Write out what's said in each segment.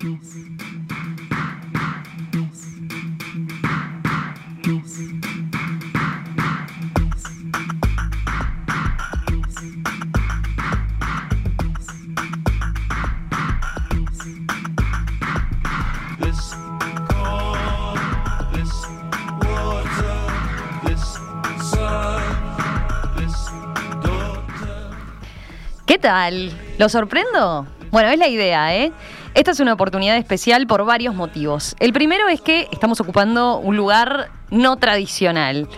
¿Qué tal? ¿Lo sorprendo? Bueno, es la idea, ¿eh? Esta es una oportunidad especial por varios motivos. El primero es que estamos ocupando un lugar no tradicional.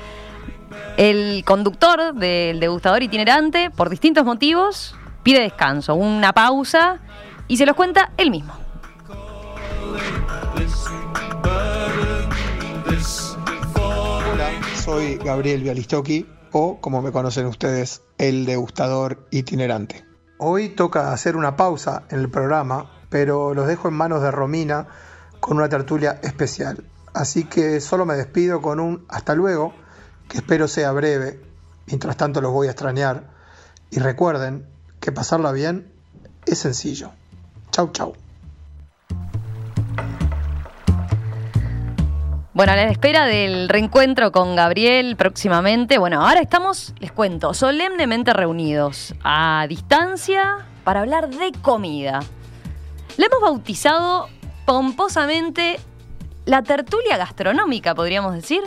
El conductor del degustador itinerante, por distintos motivos, pide descanso, una pausa y se los cuenta él mismo. Hola, soy Gabriel Bialistoki o como me conocen ustedes, el degustador itinerante. Hoy toca hacer una pausa en el programa, pero los dejo en manos de Romina con una tertulia especial. Así que solo me despido con un hasta luego, que espero sea breve. Mientras tanto los voy a extrañar. Y recuerden que pasarla bien es sencillo. Chau, chau. Bueno, a la espera del reencuentro con Gabriel próximamente, bueno, ahora estamos, les cuento, solemnemente reunidos a distancia para hablar de comida. Le hemos bautizado pomposamente la tertulia gastronómica, podríamos decir.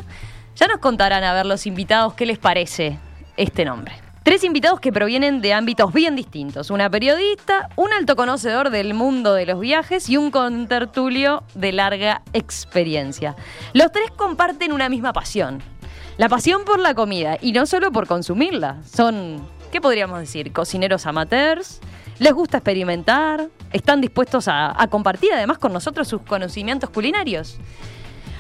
Ya nos contarán a ver los invitados qué les parece este nombre. Tres invitados que provienen de ámbitos bien distintos. Una periodista, un alto conocedor del mundo de los viajes y un contertulio de larga experiencia. Los tres comparten una misma pasión. La pasión por la comida y no solo por consumirla. Son, ¿qué podríamos decir? Cocineros amateurs. Les gusta experimentar. Están dispuestos a, compartir además con nosotros sus conocimientos culinarios.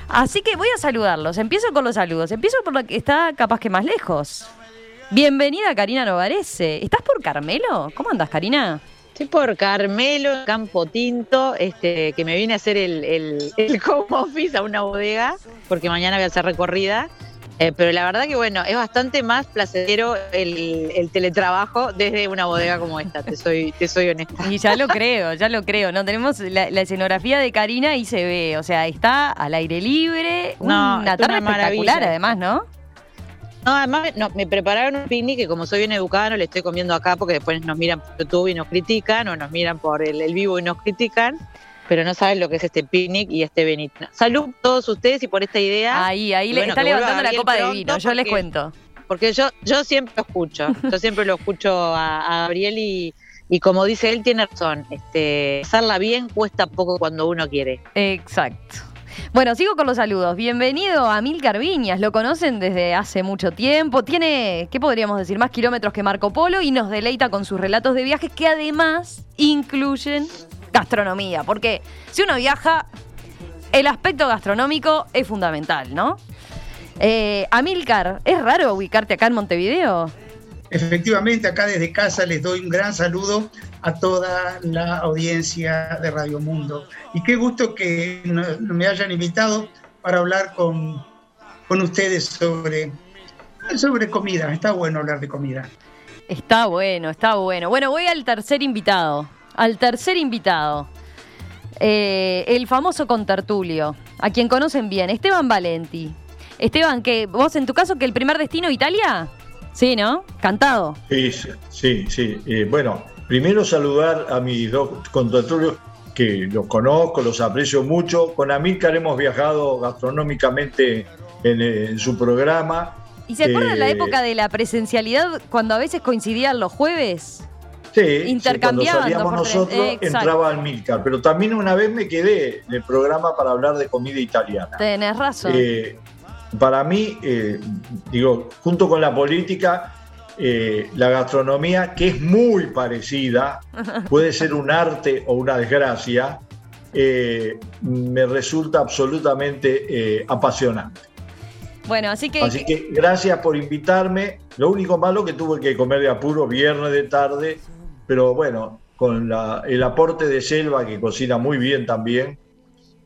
Así que voy a saludarlos. Empiezo con los saludos. Empiezo por la que está capaz que más lejos. Bienvenida Karina Novarese. ¿Estás por Carmelo? ¿Cómo andas, Karina? Estoy por Carmelo, Campo Tinto, este, que me vine a hacer el, el, el home office a una bodega, porque mañana voy a hacer recorrida. Eh, pero la verdad que bueno, es bastante más placentero el, el, teletrabajo desde una bodega como esta, te soy, te soy honesta. Y ya lo creo, ya lo creo. No tenemos la, la escenografía de Karina y se ve, o sea, está al aire libre, No, una tarde una espectacular además, ¿no? No, además no, me prepararon un picnic que como soy bien educada no le estoy comiendo acá porque después nos miran por YouTube y nos critican o nos miran por el, el vivo y nos critican, pero no saben lo que es este picnic y este Benito. Salud a todos ustedes y por esta idea. Ahí, ahí le bueno, está levantando la copa de vino, yo les cuento. Porque yo, yo siempre lo escucho, yo siempre lo escucho a, a Gabriel y, y como dice él, tiene razón. Este, hacerla bien cuesta poco cuando uno quiere. Exacto. Bueno, sigo con los saludos. Bienvenido a Milcar Viñas. Lo conocen desde hace mucho tiempo. Tiene, ¿qué podríamos decir? Más kilómetros que Marco Polo y nos deleita con sus relatos de viajes que además incluyen gastronomía. Porque si uno viaja, el aspecto gastronómico es fundamental, ¿no? Eh, Amilcar, ¿es raro ubicarte acá en Montevideo? Efectivamente, acá desde casa les doy un gran saludo a toda la audiencia de Radio Mundo. Y qué gusto que me hayan invitado para hablar con, con ustedes sobre, sobre comida. Está bueno hablar de comida. Está bueno, está bueno. Bueno, voy al tercer invitado. Al tercer invitado. Eh, el famoso contertulio, a quien conocen bien, Esteban Valenti. Esteban, que vos en tu caso, que el primer destino Italia, sí, ¿no? Cantado. Sí, sí, sí. Eh, bueno, primero saludar a mis dos contertulios que los conozco, los aprecio mucho. Con Amílcar hemos viajado gastronómicamente en, eh, en su programa. ¿Y se acuerdan la época de la presencialidad cuando a veces coincidían los jueves? Sí, sí, cuando salíamos nosotros entraba Amílcar, pero también una vez me quedé en el programa para hablar de comida italiana. Tenés razón. Eh, para mí, eh, digo, junto con la política, eh, la gastronomía, que es muy parecida, puede ser un arte o una desgracia, eh, me resulta absolutamente eh, apasionante. bueno, así que, Así que gracias por invitarme. Lo único malo que tuve que comer de apuro viernes de tarde, pero bueno, con la- el aporte de Selva, que cocina muy bien también,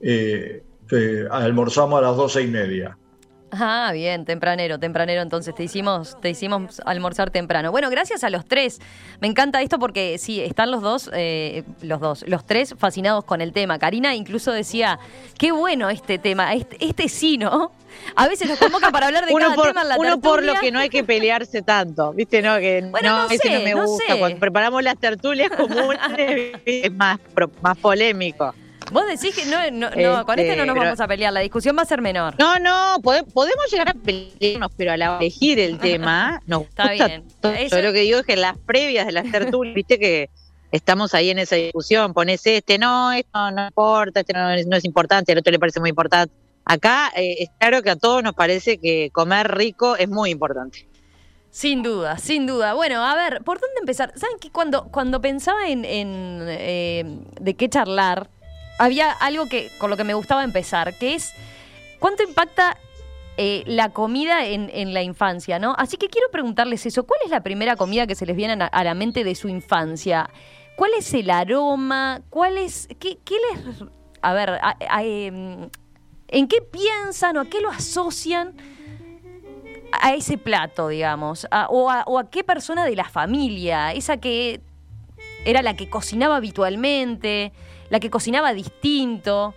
eh, eh, almorzamos a las doce y media. Ah, bien, tempranero, tempranero. Entonces te hicimos, te hicimos almorzar temprano. Bueno, gracias a los tres. Me encanta esto porque sí, están los dos, eh, los dos, los tres fascinados con el tema. Karina incluso decía, qué bueno este tema, este, este sí, ¿no? A veces nos convoca para hablar de uno cada por, tema en la Uno por lo que no hay que pelearse tanto, ¿viste? No, que Bueno, no, no ese sé, no me gusta. sé. Cuando preparamos las tertulias comunes es más, más polémico. Vos decís que no, no, no, con este no nos Este, vamos a pelear, la discusión va a ser menor. No, no, pode- podemos llegar a pelearnos, pero a la hora de elegir el tema, nos Está gusta bien. todo. Eso- Yo lo que digo es que en las previas de las tertulias, viste que estamos ahí en esa discusión, pones este, no, esto no importa, este no, es- no es importante, al otro le parece muy importante. Acá eh, es claro que a todos nos parece que comer rico es muy importante. Sin duda, sin duda. Bueno, a ver, ¿por dónde empezar? ¿Saben que cuando, cuando pensaba en, en, eh, de qué charlar, había algo que con lo que me gustaba empezar, que es cuánto impacta eh, la comida en, en la infancia, ¿no? Así que quiero preguntarles eso. ¿Cuál es la primera comida que se les viene a, la mente de su infancia? ¿Cuál es el aroma? ¿Cuál es qué, les a ver, a, em, ¿en qué piensan o a qué lo asocian? a ese plato, digamos, a- o, a, o a qué persona de la familia, esa que era la que cocinaba habitualmente, la que cocinaba distinto.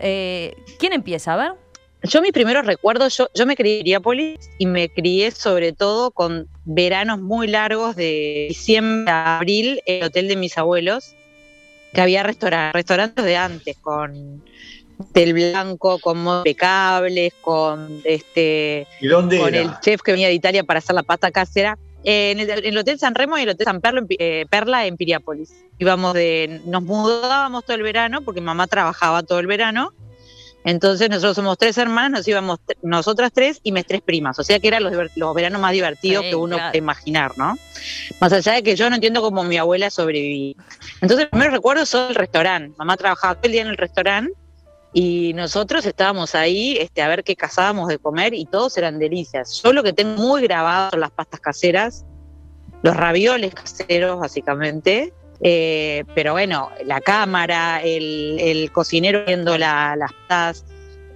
Eh, ¿Quién empieza? A ver. Yo mis primeros recuerdos, yo, yo me crié en Iriápolis y me crié sobre todo con veranos muy largos de diciembre a abril en el hotel de mis abuelos, que había restaurantes, restaurantes de antes, con del blanco, con modos impecables, con este ¿Y dónde con era? el chef que venía de Italia para hacer la pasta casera. eh, en, el, en el Hotel San Remo y el Hotel San Perlo, en eh, Perla en Piriápolis. Íbamos de, nos mudábamos todo el verano porque mamá trabajaba todo el verano. Entonces nosotros somos tres hermanas, nos íbamos tr- nosotras tres y mis tres primas. O sea que eran los, los veranos más divertidos Sí, que uno claro. puede imaginar, ¿no? Más allá de que yo no entiendo cómo mi abuela sobrevivía. Entonces, el primer recuerdo son el restaurante. Mamá trabajaba todo el día en el restaurante y nosotros estábamos ahí este, a ver qué cazábamos de comer y todos eran delicias. Yo lo que tengo muy grabado son las pastas caseras, los ravioles caseros, básicamente. Eh, pero bueno, la cámara, el, cocinero viendo la- las pastas.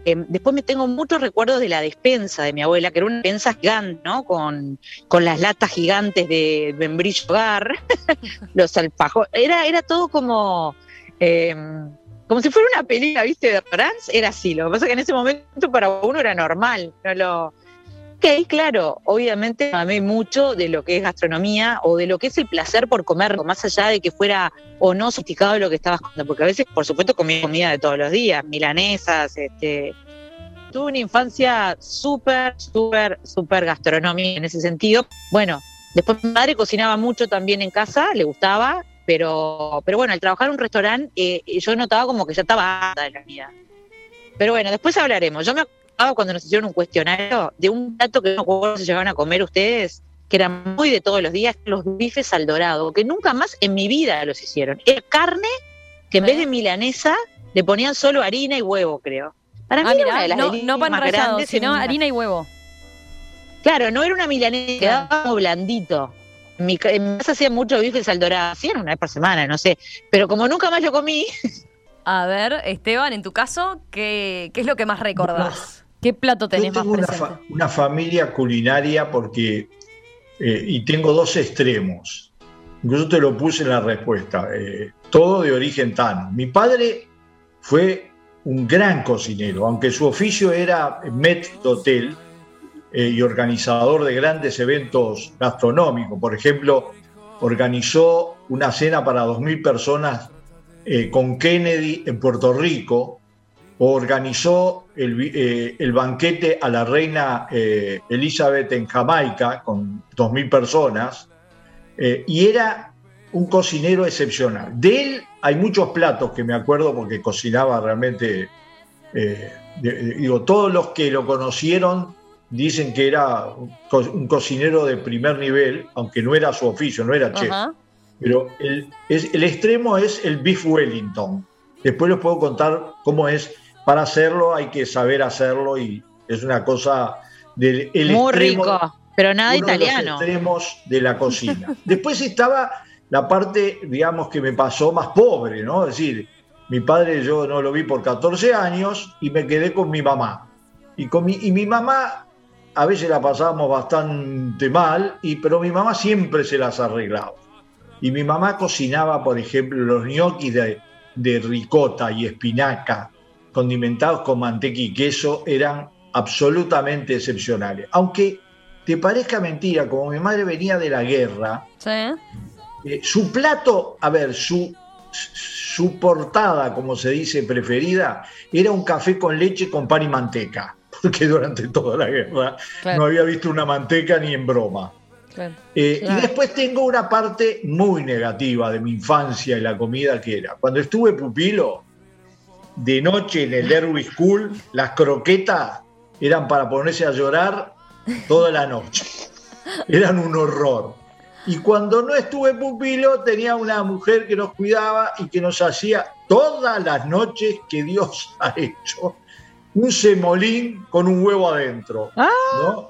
Eh, después me tengo muchos recuerdos de la despensa de mi abuela, que era una despensa gigante, ¿no? Con, con las latas gigantes de membrillo hogar, los alfajores. Era, era todo como. eh, como si fuera una película, ¿viste? De restaurants, era así. Lo que pasa es que en ese momento para uno era normal. No lo. Ok, claro, obviamente amé mucho de lo que es gastronomía o de lo que es el placer por comer, más allá de que fuera o no sofisticado lo que estabas comiendo, porque a veces, por supuesto, comía comida de todos los días, milanesas, este. Tuve una infancia súper, súper, súper gastronómica en ese sentido. Bueno, después mi madre cocinaba mucho también en casa, le gustaba, pero, pero bueno, al trabajar en un restaurante, eh, yo notaba como que ya estaba harta de la comida. Pero bueno, después hablaremos. Yo me acordaba cuando nos hicieron un cuestionario de un plato que no acuerdo si llegaban a comer ustedes, que era muy de todos los días, los bifes al dorado, que nunca más en mi vida los hicieron. Era carne que en vez de milanesa le ponían solo harina y huevo, creo. Para mí Ah, era mirá, una de las no, no pan rallado, sino una- harina y huevo. Claro, no era una milanesa, quedaba como blandito. En mi, en mi casa hacían mucho bifes al dorado, hacían una vez por semana, no sé. Pero como nunca más lo comí, A ver, Esteban, en tu caso, ¿qué, qué es lo que más recordás? ¿Qué plato tenés Yo más tengo una, presente? fa- una familia culinaria porque, eh, y tengo dos extremos. Incluso te lo puse en la respuesta. eh, todo de origen tan. Mi padre fue un gran cocinero, aunque su oficio era met de hotel eh, y organizador de grandes eventos gastronómicos. Por ejemplo, organizó una cena para 2.000 personas eh, con Kennedy en Puerto Rico, o organizó eh, el banquete a la reina Elizabeth en Jamaica con 2.000 personas, y era un cocinero excepcional. De él hay muchos platos que me acuerdo porque cocinaba realmente, digo, todos los que lo conocieron dicen que era un co- un cocinero de primer nivel, aunque no era su oficio, no era chef. Ajá. Pero el, es- el extremo es el beef Wellington. Después les puedo contar cómo es. Para hacerlo hay que saber hacerlo y es una cosa del el muy extremo, rico, pero nada uno de los extremos de la cocina. Después estaba la parte, digamos, que me pasó más pobre, ¿no? Es decir, mi padre yo no lo vi por 14 años y me quedé con mi mamá. Y, con mi, y mi mamá, a veces la pasábamos bastante mal, y, pero mi mamá siempre se las arreglaba. Y mi mamá cocinaba, por ejemplo, los ñoquis de, de ricota y espinaca condimentados con manteca y queso eran absolutamente excepcionales. Aunque te parezca mentira, como mi madre venía de la guerra, eh, su plato, a ver, su, su portada, como se dice, preferida, era un café con leche con pan y manteca, porque durante toda la guerra no había visto una manteca ni en broma. Eh, y después tengo una parte muy negativa de mi infancia y la comida que era. Cuando estuve pupilo, de noche en el Derby School, las croquetas eran para ponerse a llorar toda la noche. Eran un horror. Y cuando no estuve pupilo, tenía una mujer que nos cuidaba y que nos hacía todas las noches que Dios ha hecho un semolín con un huevo adentro. Ah.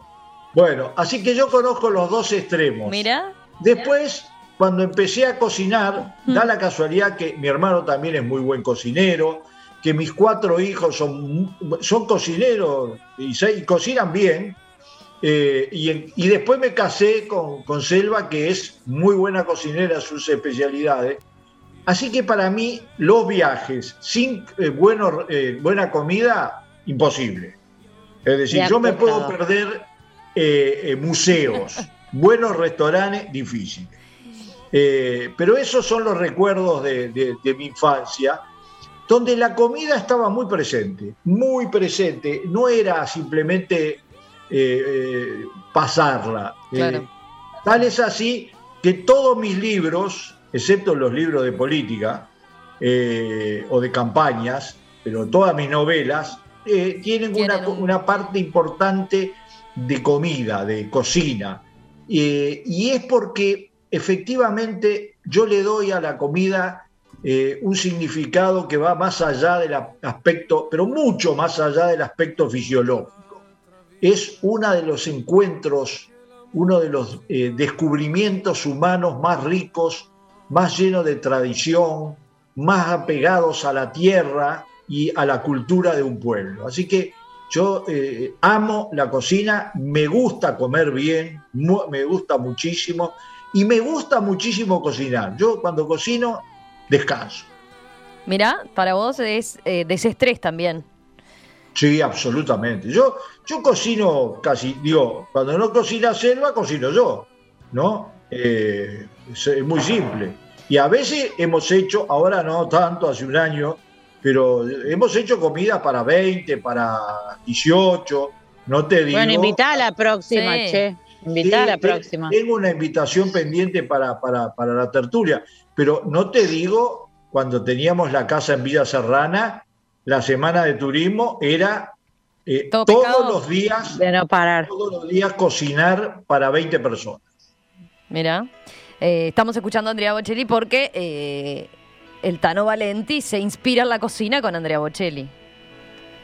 Bueno, así que yo conozco los dos extremos. Mira. Después, cuando empecé a cocinar, da la casualidad que mi hermano también es muy buen cocinero, que mis cuatro hijos son, son cocineros y, cocinan bien. Eh, y, después me casé con, con, Selva, que es muy buena cocinera, sus especialidades. Así que para mí los viajes sin eh, bueno, eh, buena comida, imposible. Es decir, yo me puedo perder museos, buenos restaurantes, difícil. pero esos son los recuerdos de, de mi infancia donde la comida estaba muy presente, muy presente, no era simplemente eh, eh, pasarla. Eh, tal es así que todos mis libros, excepto los libros de política o de campañas, pero todas mis novelas, tienen una, una, parte importante de comida, de cocina. y es porque efectivamente yo le doy a la comida eh, un significado que va más allá del aspecto, pero mucho más allá del aspecto fisiológico. Es uno de los encuentros, uno de los eh, descubrimientos humanos más ricos, más llenos de tradición, más apegados a la tierra y a la cultura de un pueblo. Así que yo eh, amo la cocina, me gusta comer bien, me gusta muchísimo y me gusta muchísimo cocinar. Yo cuando cocino descanso. Mira, para vos es eh, desestrés también. Sí, absolutamente. Yo, yo cocino casi, digo, cuando no cocina Selva, cocino yo, ¿no? Eh, es muy simple. Y a veces hemos hecho, ahora no tanto, hace un año, pero hemos hecho comida para 20, para 18, no te digo. Bueno, invita a la próxima, che. Invita a la próxima. Tengo una invitación pendiente para, para, para la tertulia. Pero no te digo, cuando teníamos la casa en Villa Serrana, la semana de turismo era eh, todos los días de no parar. todos los días cocinar para 20 personas. Mira, eh, estamos escuchando a Andrea Bocelli porque eh, el Tano Valenti se inspira en la cocina con Andrea Bocelli.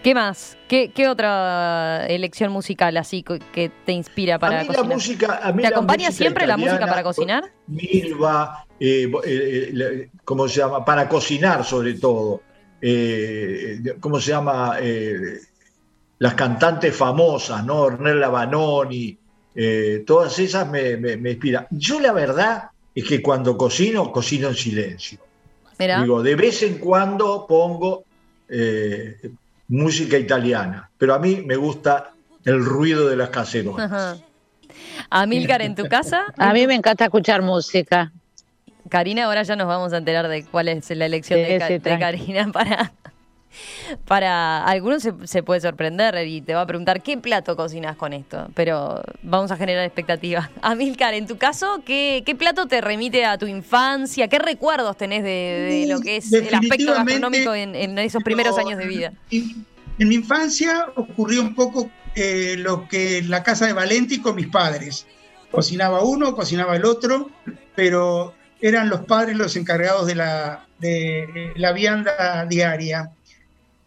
¿Qué más? ¿Qué, otra elección musical así que te inspira para cocinar? ¿Te acompaña siempre la música para cocinar? Milva, eh, eh, eh, ¿cómo se llama? Para cocinar sobre todo. ¿Cómo se llama? las cantantes famosas, ¿no? Ornella Banoni, todas esas me, me, inspiran. Yo la verdad es que cuando cocino, cocino en silencio. Digo, de vez en cuando pongo música italiana, pero a mí me gusta el ruido de las cacerolas. Amílcar, ¿en tu casa? A mí me encanta escuchar música. Karina, ahora ya nos vamos a enterar de cuál es la elección de, Karina para, para algunos se, puede sorprender y te va a preguntar qué plato cocinas con esto, pero vamos a generar expectativas. Amílcar, en tu caso, ¿qué, plato te remite a tu infancia? ¿Qué recuerdos tenés de, lo que es el aspecto gastronómico en, esos primeros años de vida? En, mi infancia ocurrió un poco eh, lo que en la casa de Valenti con mis padres. Cocinaba uno, cocinaba el otro, pero eran los padres los encargados de la, de la vianda diaria.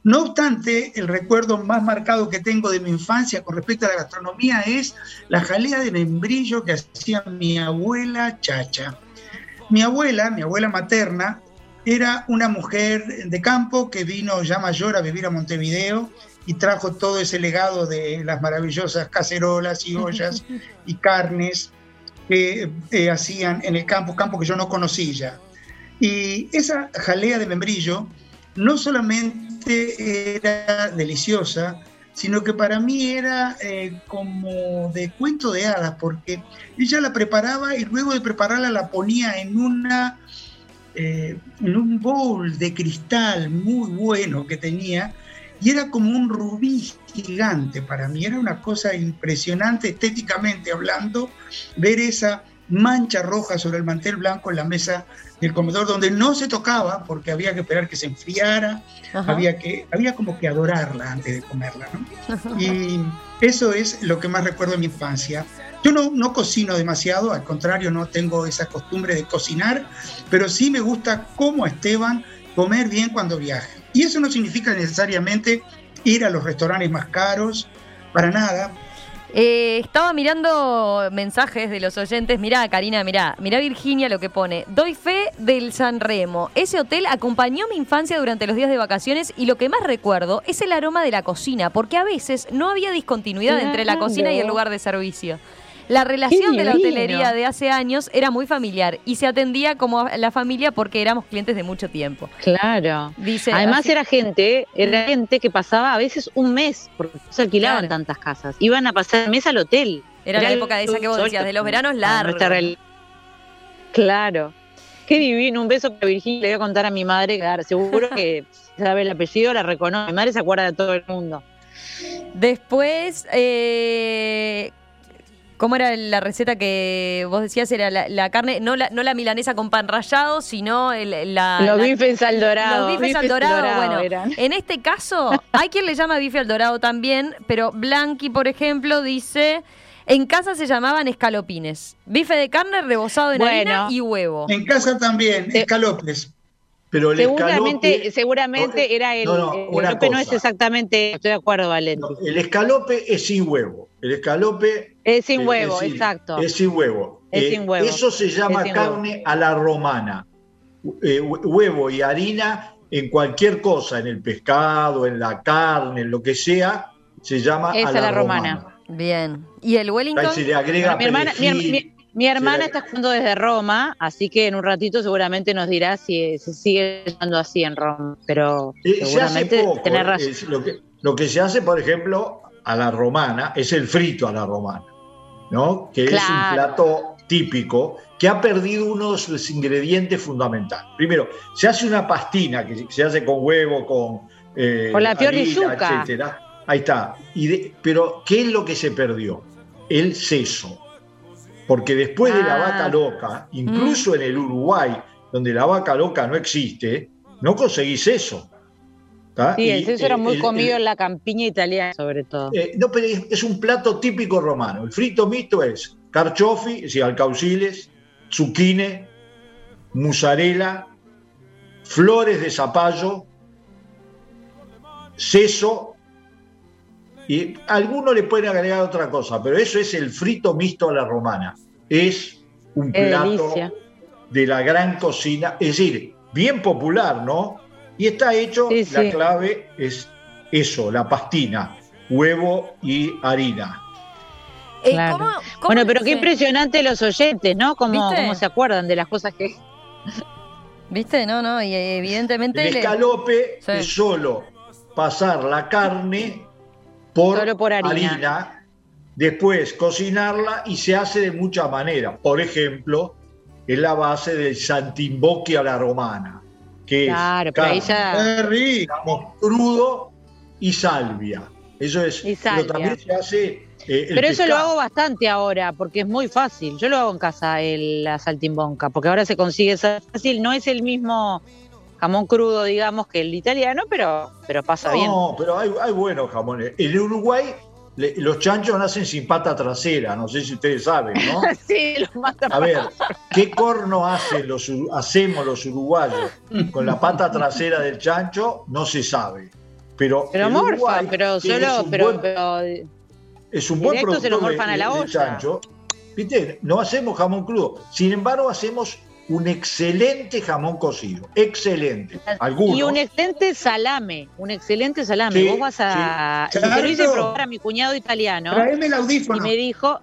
No obstante, el recuerdo más marcado que tengo de mi infancia con respecto a la gastronomía es la jalea de membrillo que hacía mi abuela Chacha. Mi abuela, mi abuela materna, era una mujer de campo que vino ya mayor a vivir a Montevideo y trajo todo ese legado de las maravillosas cacerolas y ollas y carnes que eh, hacían en el campo, campo que yo no conocía. Y esa jalea de membrillo no solamente era deliciosa, sino que para mí era eh, como de cuento de hadas, porque ella la preparaba y luego de prepararla la ponía en una eh, en un bowl de cristal muy bueno que tenía y era como un rubí gigante para mí, era una cosa impresionante estéticamente hablando, ver esa mancha roja sobre el mantel blanco en la mesa del comedor donde no se tocaba porque había que esperar que se enfriara, había que había como que adorarla antes de comerla, Y eso es lo que más recuerdo de mi infancia. Yo no, no cocino demasiado, al contrario, no tengo esa costumbre de cocinar, pero sí me gusta como Esteban comer bien cuando viaje. Y eso no significa necesariamente ir a los restaurantes más caros, para nada, eh, estaba mirando mensajes de los oyentes. Mirá, Karina, mirá. Mirá Virginia lo que pone. Doy fe del San Remo. Ese hotel acompañó mi infancia durante los días de vacaciones y lo que más recuerdo es el aroma de la cocina, porque a veces no había discontinuidad entre la cocina y el lugar de servicio. La relación de la hotelería de hace años era muy familiar y se atendía como la familia porque éramos clientes de mucho tiempo. Claro. Dice, Además era gente, era gente que pasaba a veces un mes, porque no se alquilaban tantas casas. Iban a pasar el mes al hotel. Era, la época de esa que vos decías, de los veranos largos. Claro. Qué divino, un beso para Virginia. Le voy a contar a mi madre, que seguro que sabe el apellido, la reconoce. Mi madre se acuerda de todo el mundo. Después, eh, ¿Cómo era la receta que vos decías? Era la, carne, no la, no la milanesa con pan rallado, sino el, la. Los bifes al dorado. Los bifes, al dorado, bueno. En este caso, hay quien le llama bife al dorado también, pero Blanqui, por ejemplo, dice. En casa se llamaban escalopines. Bife de carne rebozado en harina y huevo. En casa también, escalopes. Pero el seguramente, seguramente era el, no, escalope no es exactamente, estoy de acuerdo, Valente. el escalope es sin huevo. El escalope es sin huevo, exacto. Es sin huevo. Es sin huevo. Eso se llama carne a la romana. Eh, huevo y harina en cualquier cosa, en el pescado, en la carne, en lo que sea, se llama a la, romana. Bien. ¿Y el Wellington? se le agrega mi hermana, mi, hermana está jugando desde Roma, así que en un ratito seguramente nos dirá si se sigue llamando así en Roma. Pero eh, seguramente tener razón. lo, que, lo que se hace, por ejemplo, a la romana es el frito a la romana, ¿no? Que es un plato típico que ha perdido uno de sus ingredientes fundamentales. Primero, se hace una pastina que se hace con huevo, con, eh, con la harina, etcétera. Ahí está. Y pero, ¿qué es lo que se perdió? El seso. Porque después de la ah. vaca loca, incluso mm. en el Uruguay, donde la vaca loca no existe, no conseguís eso. Sí, el eso era muy comido en la campiña italiana, sobre todo. Eh, no, pero es, un plato típico romano. El frito mixto es carchofi, es decir, alcauciles, zucchine, mozzarella, flores de zapallo, seso, y algunos le pueden agregar otra cosa, pero eso es el frito mixto a la romana. Es un plato de la gran cocina, es decir, bien popular, ¿no? Y está hecho, la clave es eso, la pastina, huevo y harina. Eh, bueno, pero qué impresionante los oyentes, ¿no? Cómo, se acuerdan de las cosas que... ¿Viste? No, no, y evidentemente... El escalope es solo pasar la carne por, harina. después cocinarla y se hace de muchas maneras. Por ejemplo, es la base del santimbocchi a la romana claro, pero ahí crudo y salvia. Eso es. Pero también se hace. Eh, pero eso lo hago bastante ahora, porque es muy fácil. Yo lo hago en casa, el, la saltimbonca, porque ahora se consigue fácil. No es el mismo jamón crudo, digamos, que el italiano, pero, pero pasa bien. No, pero hay, hay buenos jamones. El Uruguay los chanchos nacen sin pata trasera, no sé si ustedes saben, ¿no? sí, los matan. A ver, ¿qué corno hacen los, hacemos los uruguayos con la pata trasera del chancho? No se sabe. Pero, pero morfan, pero solo, pero, es un buen producto de, chancho. ¿Viste? No hacemos jamón crudo. Sin embargo, hacemos un excelente jamón cocido, excelente. Algunos. Y un excelente salame, un excelente salame. Sí, Vos vas a... sí. y se lo hice probar a mi cuñado italiano Traeme el y audífono. me dijo,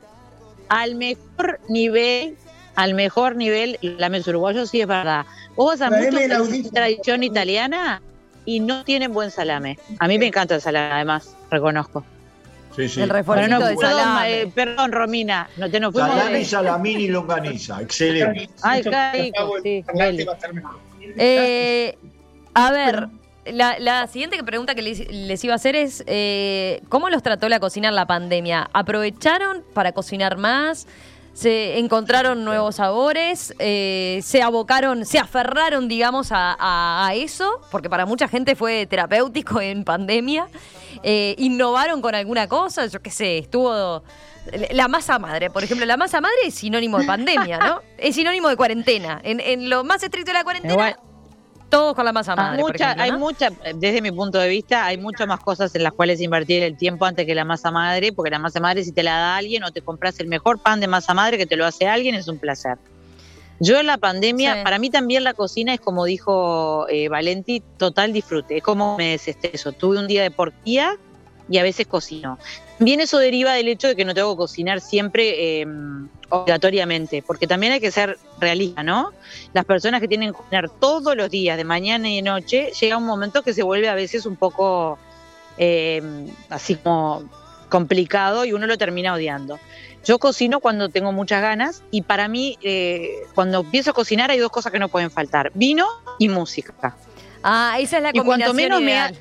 al mejor nivel, al mejor nivel, lames uruguayos, sí es verdad. Vos vas a Traeme muchos tradición italiana y no tienen buen salame. A mí me encanta el salame, además, reconozco. Sí, sí. El refuerzo no, de perdón, salame. eh, perdón, Romina, no te nos fuimos Salami, de- salamín y longaniza, excelente. Ay, sí, mejor. Eh, a ver, la, la siguiente pregunta que les, les iba a hacer es, eh, ¿cómo los trató la cocina en la pandemia? ¿Aprovecharon para cocinar más? ¿Se encontraron nuevos sabores? Eh, ¿Se abocaron, se aferraron, digamos, a, a- a eso? Porque para mucha gente fue terapéutico en pandemia. Eh, ¿Innovaron con alguna cosa? Yo qué sé, estuvo... La masa madre, por ejemplo, la masa madre es sinónimo de pandemia, ¿no? Es sinónimo de cuarentena. En, en lo más estricto de la cuarentena, Igual- todos con la masa Ah, madre. por mucha- hay mucha, desde mi punto de vista, hay muchas más cosas en las cuales invertir el tiempo antes que la masa madre, porque la masa madre si te la da alguien o te compras el mejor pan de masa madre que te lo hace alguien, es un placer. Yo en la pandemia, Sí. para mí también la cocina es como dijo eh, Valenti, total disfrute, es como me desestreso. Tuve un día de porquía y a veces cocino. También eso deriva del hecho de que no tengo que cocinar siempre eh, obligatoriamente, porque también hay que ser realista, ¿no? Las personas que tienen que cocinar todos los días, de mañana y de noche, llega un momento que se vuelve a veces un poco eh, así como complicado y uno lo termina odiando. Yo cocino cuando tengo muchas ganas y para mí, eh, cuando empiezo a cocinar hay dos cosas que no pueden faltar, vino y música. Ah, esa es la Y cuanto menos me ideal.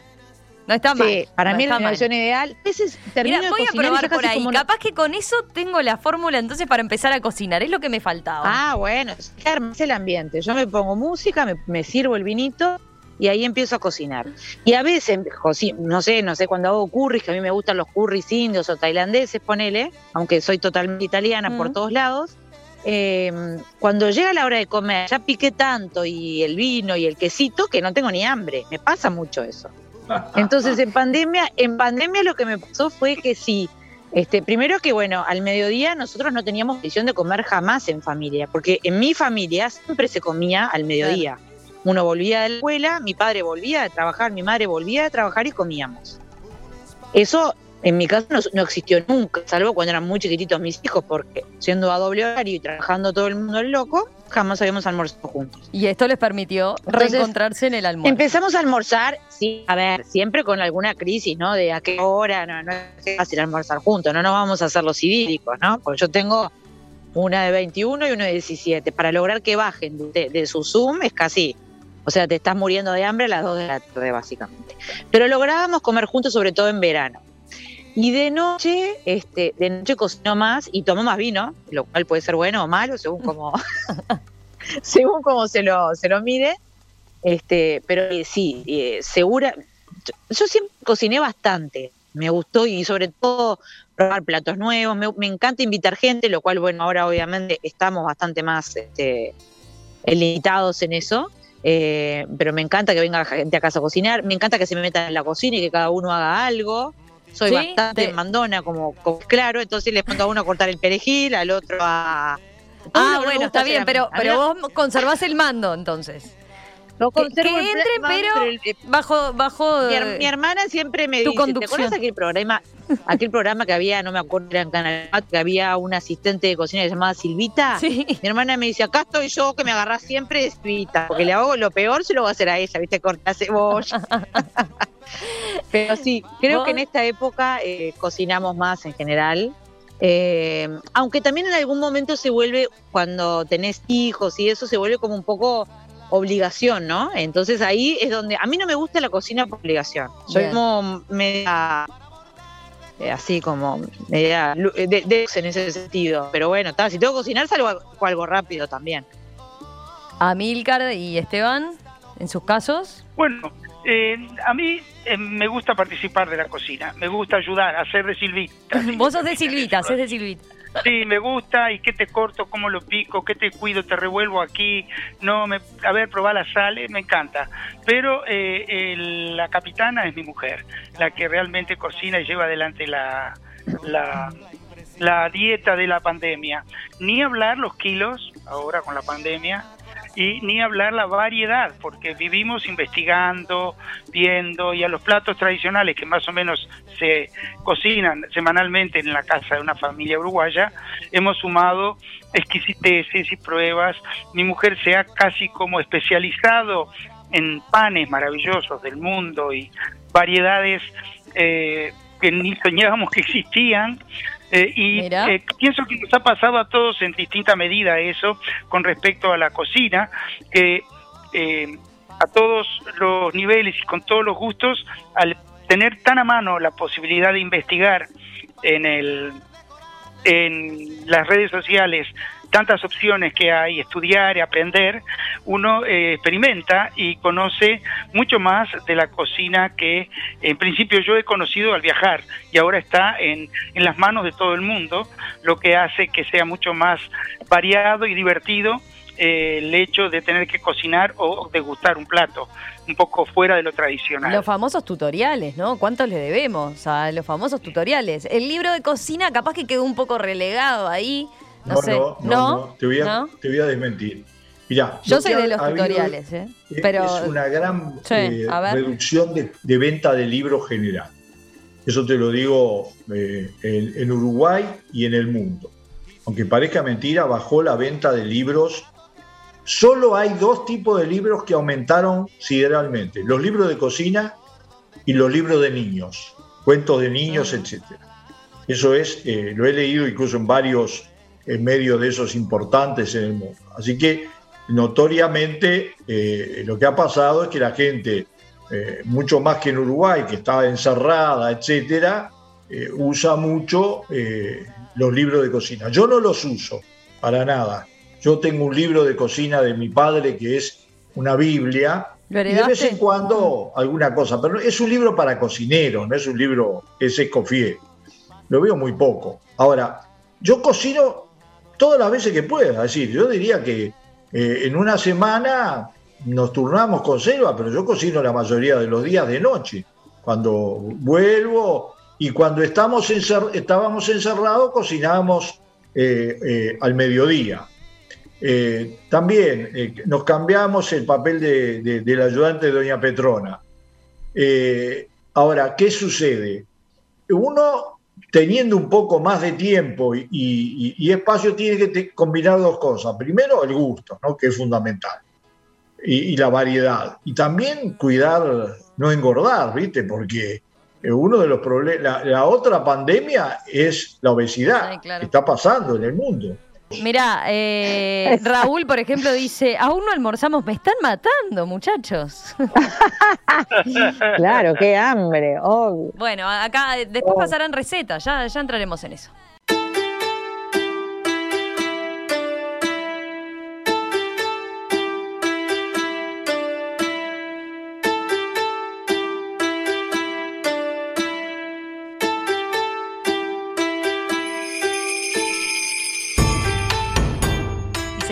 No está mal. Sí, para no mí es la combinación ideal. Veces termino Mira, de voy a probar por ahí. como Capaz que con eso tengo la fórmula entonces para empezar a cocinar. Es lo que me faltaba. Ah, bueno, es el ambiente. Yo me pongo música, me, me sirvo el vinito y ahí empiezo a cocinar. Y a veces, no sé, no sé, cuando hago curries, que a mí me gustan los curries indios o tailandeses, ponele, aunque soy totalmente italiana por todos lados, eh, cuando llega la hora de comer, ya piqué tanto y el vino y el quesito que no tengo ni hambre. Me pasa mucho eso. Entonces en pandemia, en pandemia lo que me pasó fue que sí, este, primero que bueno, al mediodía nosotros no teníamos visión de comer jamás en familia, porque en mi familia siempre se comía al mediodía. Uno volvía de la escuela, mi padre volvía de trabajar, mi madre volvía de trabajar y comíamos. Eso en mi casa no, no existió nunca, salvo cuando eran muy chiquititos mis hijos, porque siendo a doble horario y trabajando todo el mundo el loco, jamás habíamos almorzado juntos. Y esto les permitió Entonces, reencontrarse en el almuerzo. Empezamos a almorzar, sí, a ver, siempre con alguna crisis, ¿no? De a qué hora, no, no es fácil almorzar juntos, no nos vamos a hacer los idílicos, ¿no? Porque yo tengo una de 21 y una de 17. Para lograr que bajen de, de su Zoom es casi, o sea, te estás muriendo de hambre a las 2 de la tarde, básicamente. Pero lográbamos comer juntos, sobre todo en verano. Y de noche, este, de noche cocinó más y tomó más vino, lo cual puede ser bueno o malo, según como, según como se lo, se lo mide. Este, pero eh, sí, eh, segura. Yo, yo siempre cociné bastante, me gustó y sobre todo probar platos nuevos. Me, me encanta invitar gente, lo cual, bueno, ahora obviamente estamos bastante más este, limitados en eso. Eh, pero me encanta que venga gente a casa a cocinar, me encanta que se me metan en la cocina y que cada uno haga algo. Soy Sí, bastante te- mandona, como, como claro, entonces les pongo a uno a cortar el perejil, al otro a. Ah, bueno, está bien, pero, pero vos conservás el mando entonces. Que- conservo que el entre, pero- el- eh, Bajo, bajo. mi, eh, her- mi hermana siempre me dice, ¿te conducción. acuerdas aquel programa, aquel programa que había, no me acuerdo, era en Canal 4, que había una asistente de cocina que se llamaba Silvita? Sí. Mi hermana me dice, acá estoy yo que me agarrás siempre de Silvita, porque le hago lo peor, se lo voy a hacer a ella, ¿viste? Cortar cebolla. Pero sí, creo ¿Vos? que en esta época eh, cocinamos más en general. Eh, aunque también en algún momento se vuelve, cuando tenés hijos y eso, se vuelve como un poco obligación, ¿no? Entonces ahí es donde, a mí no me gusta la cocina por obligación. Soy Bien. como media, eh, así como media lu- de, de- en ese sentido. Pero bueno, está, si tengo que cocinar, salgo algo, rápido también. Amílcar y Esteban, en sus casos. Bueno, eh, a mí eh, me gusta participar de la cocina, me gusta ayudar, hacer de Silvita. Vos sos de Silvita, sos de Silvita. Sí, me gusta, y qué te corto, cómo lo pico, qué te cuido, te revuelvo aquí, no, me, a ver, probar la sal, eh, me encanta. Pero eh, la capitana es mi mujer, la que realmente cocina y lleva adelante la, la, la dieta de la pandemia. Ni hablar los kilos, ahora con la pandemia, y ni hablar la variedad, porque vivimos investigando, viendo y a los platos tradicionales que más o menos se cocinan semanalmente en la casa de una familia uruguaya, hemos sumado exquisiteces y pruebas. Mi mujer se ha casi como especializado en panes maravillosos del mundo y variedades eh, que ni soñábamos que existían. Eh, y eh, pienso que nos ha pasado a todos en distinta medida eso con respecto a la cocina, que a todos los niveles y con todos los gustos, al tener tan a mano la posibilidad de investigar en el en las redes sociales tantas opciones que hay, estudiar y aprender, uno eh, experimenta y conoce mucho más de la cocina que en principio yo he conocido al viajar y ahora está en, en las manos de todo el mundo, lo que hace que sea mucho más variado y divertido eh, el hecho de tener que cocinar o degustar un plato un poco fuera de lo tradicional. Los famosos tutoriales, ¿no? ¿Cuántos le debemos a los famosos tutoriales? El libro de cocina capaz que quedó un poco relegado ahí. No, sé. no, no, Te, voy a, te voy a desmentir. Mirá, yo soy de los tutoriales, ¿eh? Pero... Es una gran eh, reducción de, venta de libros general. Eso te lo digo eh, en Uruguay y en el mundo. Aunque parezca mentira, bajó la venta de libros Solo hay dos tipos de libros que aumentaron sideralmente, los libros de cocina y los libros de niños, cuentos de niños, etc. Eso es, eh, lo he leído incluso en varios medios de esos importantes en el mundo. Así que notoriamente eh, lo que ha pasado es que la gente, eh, mucho más que en Uruguay, que estaba encerrada, etcétera, usa mucho los libros de cocina. Yo no los uso para nada. Yo tengo un libro de cocina de mi padre que es una Biblia. y de vez en cuando alguna cosa, pero es un libro para cocineros, no es un libro, es escofié. Lo veo muy poco. Ahora, yo cocino todas las veces que pueda. Es decir, yo diría que eh, en una semana nos turnamos con selva, pero yo cocino la mayoría de los días de noche. Cuando vuelvo y cuando estábamos encerrados, cocinamos eh, eh, al mediodía. Eh, también eh, nos cambiamos el papel de, del ayudante de Doña Petrona. Ahora, ¿qué sucede? Uno, teniendo un poco más de tiempo y, espacio, tiene que combinar dos cosas. Primero, el gusto, ¿no? que es fundamental, y, la variedad. Y también cuidar, no engordar, ¿viste? Porque uno de los problemas, la, otra pandemia es la obesidad que está pasando en el mundo. Mira, eh, Raúl, por ejemplo, dice, aún no almorzamos, me están matando, muchachos. claro, qué hambre. Bueno, acá después pasarán recetas, ya, ya entraremos en eso.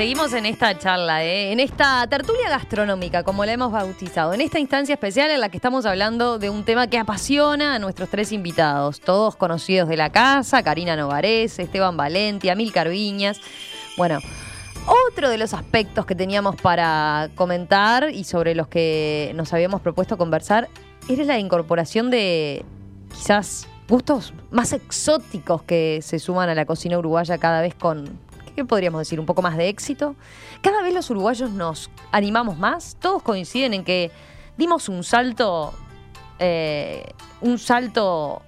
Seguimos en esta charla, ¿eh? en esta tertulia gastronómica, como la hemos bautizado, en esta instancia especial en la que estamos hablando de un tema que apasiona a nuestros tres invitados, todos conocidos de la casa, Karina Novarés, Esteban Valentia, Mil Viñas. Bueno, otro de los aspectos que teníamos para comentar y sobre los que nos habíamos propuesto conversar era la incorporación de quizás gustos más exóticos que se suman a la cocina uruguaya cada vez con ¿qué podríamos decir? Un poco más de éxito. Cada vez los uruguayos nos animamos más. Todos coinciden en que dimos un salto, eh, un salto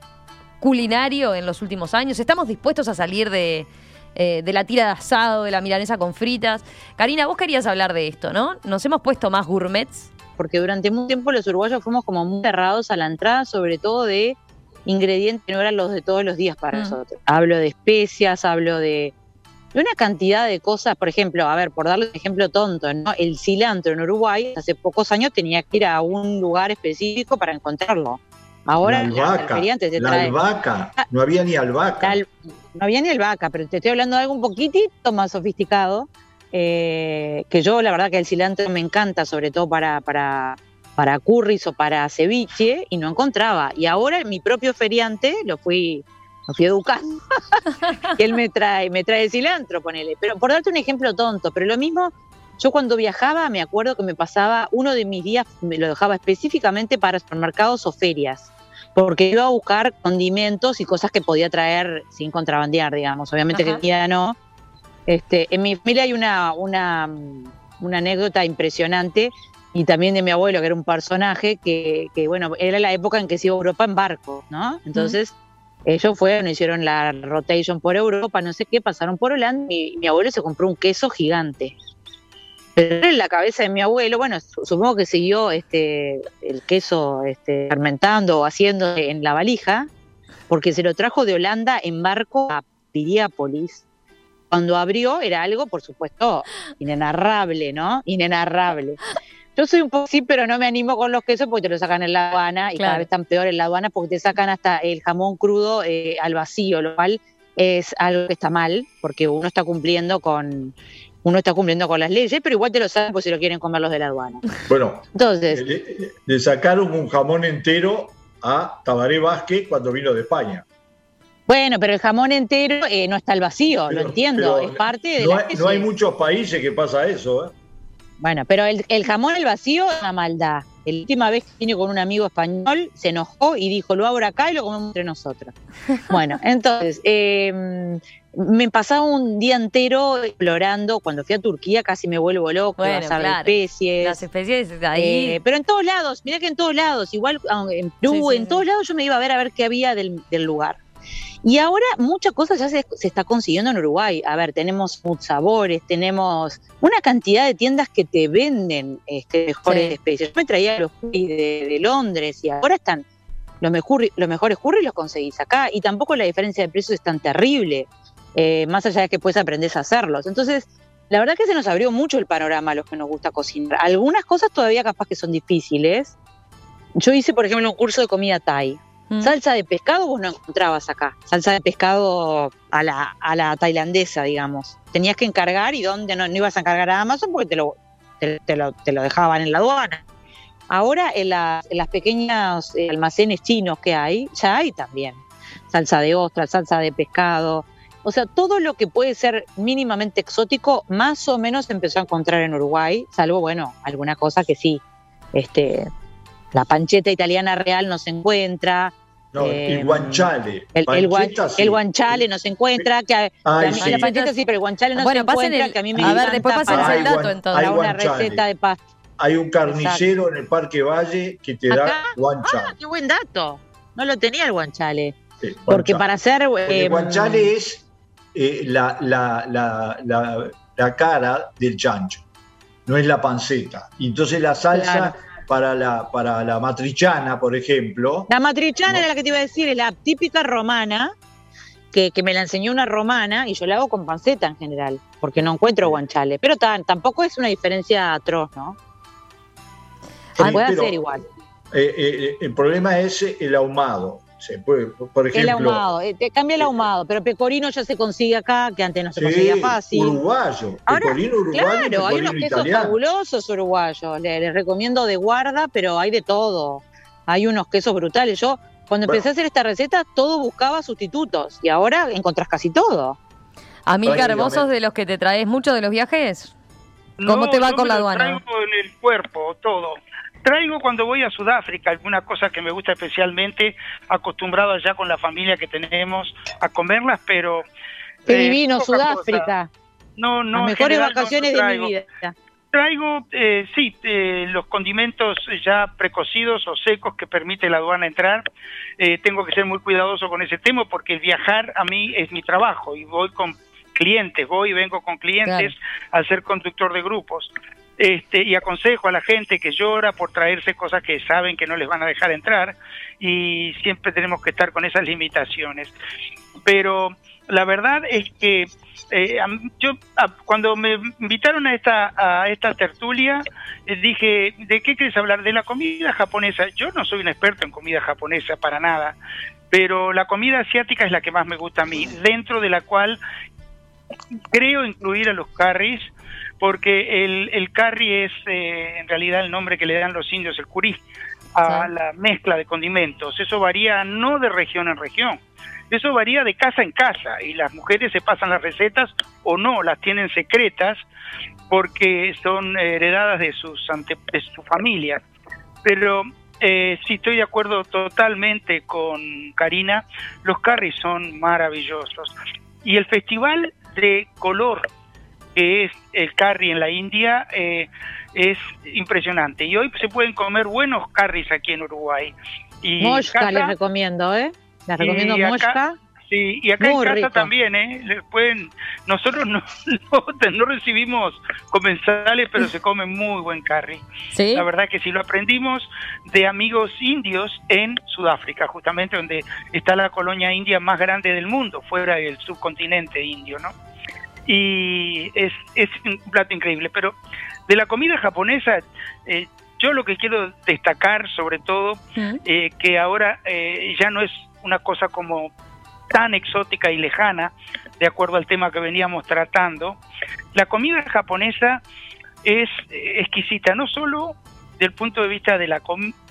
culinario en los últimos años. Estamos dispuestos a salir de, eh, de la tira de asado, de la milanesa con fritas. Karina, vos querías hablar de esto, ¿no? Nos hemos puesto más gourmets. Porque durante mucho tiempo los uruguayos fuimos como muy cerrados a la entrada, sobre todo de ingredientes que no eran los de todos los días para mm. nosotros. Hablo de especias, hablo de una cantidad de cosas, por ejemplo, a ver, por darle un ejemplo tonto, ¿no? El cilantro en Uruguay hace pocos años tenía que ir a un lugar específico para encontrarlo. Ahora la albahaca, la albahaca, no había ni albahaca. no había ni albahaca, pero te estoy hablando de algo un poquitito más sofisticado, eh, que yo la verdad que el cilantro me encanta, sobre todo para, para, para curris o para ceviche, y no encontraba. Y ahora mi propio feriante lo fui lo fui educando. y él me trae, me trae cilantro, ponele. Pero por darte un ejemplo tonto, pero lo mismo Yo cuando viajaba me acuerdo que me pasaba, uno de mis días me lo dejaba específicamente para supermercados o ferias, porque iba a buscar condimentos y cosas que podía traer sin contrabandear, digamos. Obviamente Ajá. que comida no. Este, en mi familia hay una, una, una anécdota impresionante y también de mi abuelo, que era un personaje que, que, bueno, era la época en que se iba a Europa en barco, ¿no? Entonces, ellos fueron, hicieron la rotation por Europa, no sé qué, pasaron por Holanda y mi abuelo se compró un queso gigante. Pero en la cabeza de mi abuelo, bueno, su- supongo que siguió este, el queso este, fermentando o haciendo en la valija, porque se lo trajo de Holanda en barco a Piriápolis. Cuando abrió era algo, por supuesto, inenarrable, ¿no? Inenarrable. Yo soy un poco así, pero no me animo con los quesos porque te lo sacan en la aduana y Claro. cada vez están peor en la aduana porque te sacan hasta el jamón crudo eh, al vacío, lo cual es algo que está mal porque uno está cumpliendo con uno está cumpliendo con las leyes, pero igual te lo saben pues si lo quieren comer los de la aduana. Bueno, Entonces, le, le sacaron un jamón entero a Tabaré Vázquez cuando vino de España. bueno, pero el jamón entero eh, no está al vacío, Pero- lo entiendo, es parte de no, la hay, no hay muchos países que pasa eso. ¿eh? Bueno, pero el, el jamón al vacío es una maldad. La última vez que vine con un amigo español, se enojó y dijo, lo abro acá y lo comemos entre nosotros. Bueno, entonces, eh, me pasaba un día entero explorando, cuando fui a Turquía casi me vuelvo loco, Bueno, claro. de especies. Las especies ahí. Eh, pero en todos lados, mirá que en todos lados, igual aunque en Perú, Sí, sí, en sí. todos lados yo me iba a ver a ver qué había del, del lugar. Y ahora muchas cosas ya se, se está consiguiendo en Uruguay. A ver, tenemos sabores, tenemos una cantidad de tiendas que te venden este, mejores Sí. especies. Yo me traía los curry de, de Londres y ahora están los, mejor, los mejores curry los conseguís acá y tampoco la diferencia de precios es tan terrible, eh, más allá de que puedes aprender a hacerlos. Entonces, la verdad que se nos abrió mucho el panorama a los que nos gusta cocinar. Algunas cosas todavía capaz que son difíciles. Yo hice, por ejemplo, un curso de comida Thai. Salsa de pescado vos no encontrabas acá. Salsa de pescado a la, a la tailandesa, digamos. Tenías que encargar y dónde no, no ibas a encargar a Amazon porque te lo, te, lo, te lo dejaban en la aduana. Ahora en, las- las pequeños eh, almacenes chinos que hay, ya hay también. Salsa de ostra, salsa de pescado. O sea, todo lo que puede ser mínimamente exótico, más o menos empezó a encontrar en Uruguay, salvo, bueno, alguna cosa que sí. Este, la pancheta italiana real no se encuentra, No, Eh, el guanchale. el, el, sí. guanchale no se encuentra, que a- Ay, la, sí. la pancheta sí, pero el guanchale no Bueno, se pasen encuentra, el- que a mí me a ver, después pasen el dato, entonces. hay una receta de pasta. Hay un carnicero en el Parque Valle que te ¿Acá? da Ah, guanchale. qué buen dato. No lo tenía el guanchale. Sí, Porque para hacer... Porque eh, el guanchale es eh, la, la, la, la, la cara del chancho, no es la panceta. Y entonces la salsa Claro. Para, la, para la matrichana, por ejemplo, La matrichana No. era la que te iba a decir, es la típica romana, que, que me la enseñó una romana y yo la hago con panceta en general, porque no encuentro guanchale. Pero tan, tampoco es una diferencia atroz, ¿no? Se Sí, puede hacer igual. eh, eh, el problema es el ahumado. Se puede, por ejemplo, el ahumado, eh, te cambia el ahumado, pero pecorino ya se consigue acá, que antes no se sí, conseguía fácil. uruguayo, Ahora, pecorino uruguayo, Claro, hay unos quesos italiano. fabulosos uruguayos. Le- Les, recomiendo de guarda, pero hay de todo. Hay unos quesos brutales. Yo, cuando Bueno. empecé a hacer esta receta, todo buscaba sustitutos. Y ahora encontrás casi todo. Amílcar, ¿vos sos de los que te traes mucho de los viajes? ¿Cómo te va yo con me la aduana? Traigo en el cuerpo, todo. Traigo cuando voy a Sudáfrica alguna cosa que me gusta especialmente, acostumbrado allá con la familia que tenemos a comerlas, pero... Qué eh, divino, Sudáfrica. cosa. No, no, Las mejores general vacaciones no de mi vida. Traigo, eh, sí, eh, los condimentos ya precocidos o secos que permite la aduana entrar. Eh, tengo que ser muy cuidadoso con ese tema porque el viajar a mí es mi trabajo y voy con clientes, voy y vengo con clientes al ser conductor de grupos. Este, y aconsejo a la gente que llora por traerse cosas que saben que no les van a dejar entrar y siempre tenemos que estar con esas limitaciones. Pero la verdad es que eh, yo cuando me invitaron a esta a esta tertulia eh, dije de qué quieres hablar de la comida japonesa yo no soy un experto en comida japonesa para nada pero la comida asiática es la que más me gusta a mí dentro de la cual creo incluir a los curries porque el, el curry es eh, en realidad el nombre que le dan los indios el curí a Sí. la mezcla de condimentos eso varía no de región en región eso varía de casa en casa y las mujeres se pasan las recetas o no, las tienen secretas porque son heredadas de sus, ante, de sus familias. Pero eh, sí, estoy de acuerdo totalmente con Karina. Los carries son maravillosos. Y el festival de color que es el curry en la India eh, es impresionante. Y hoy se pueden comer buenos curries aquí en Uruguay. Y Mosca les recomiendo, ¿eh? Les recomiendo Mosca. Sí, y acá en casa también, ¿eh? pueden, nosotros no, no, recibimos comensales, pero se come muy buen curry. ¿Sí? La verdad que sí, lo aprendimos de amigos indios en Sudáfrica, justamente donde está la colonia india más grande del mundo, fuera del subcontinente indio, ¿no? Y es, es un plato increíble, pero de la comida japonesa, eh, yo lo que quiero destacar sobre todo, eh, que ahora eh, ya no es una cosa como tan exótica y lejana, de acuerdo al tema que veníamos tratando, la comida japonesa es exquisita, no solo del punto de vista de la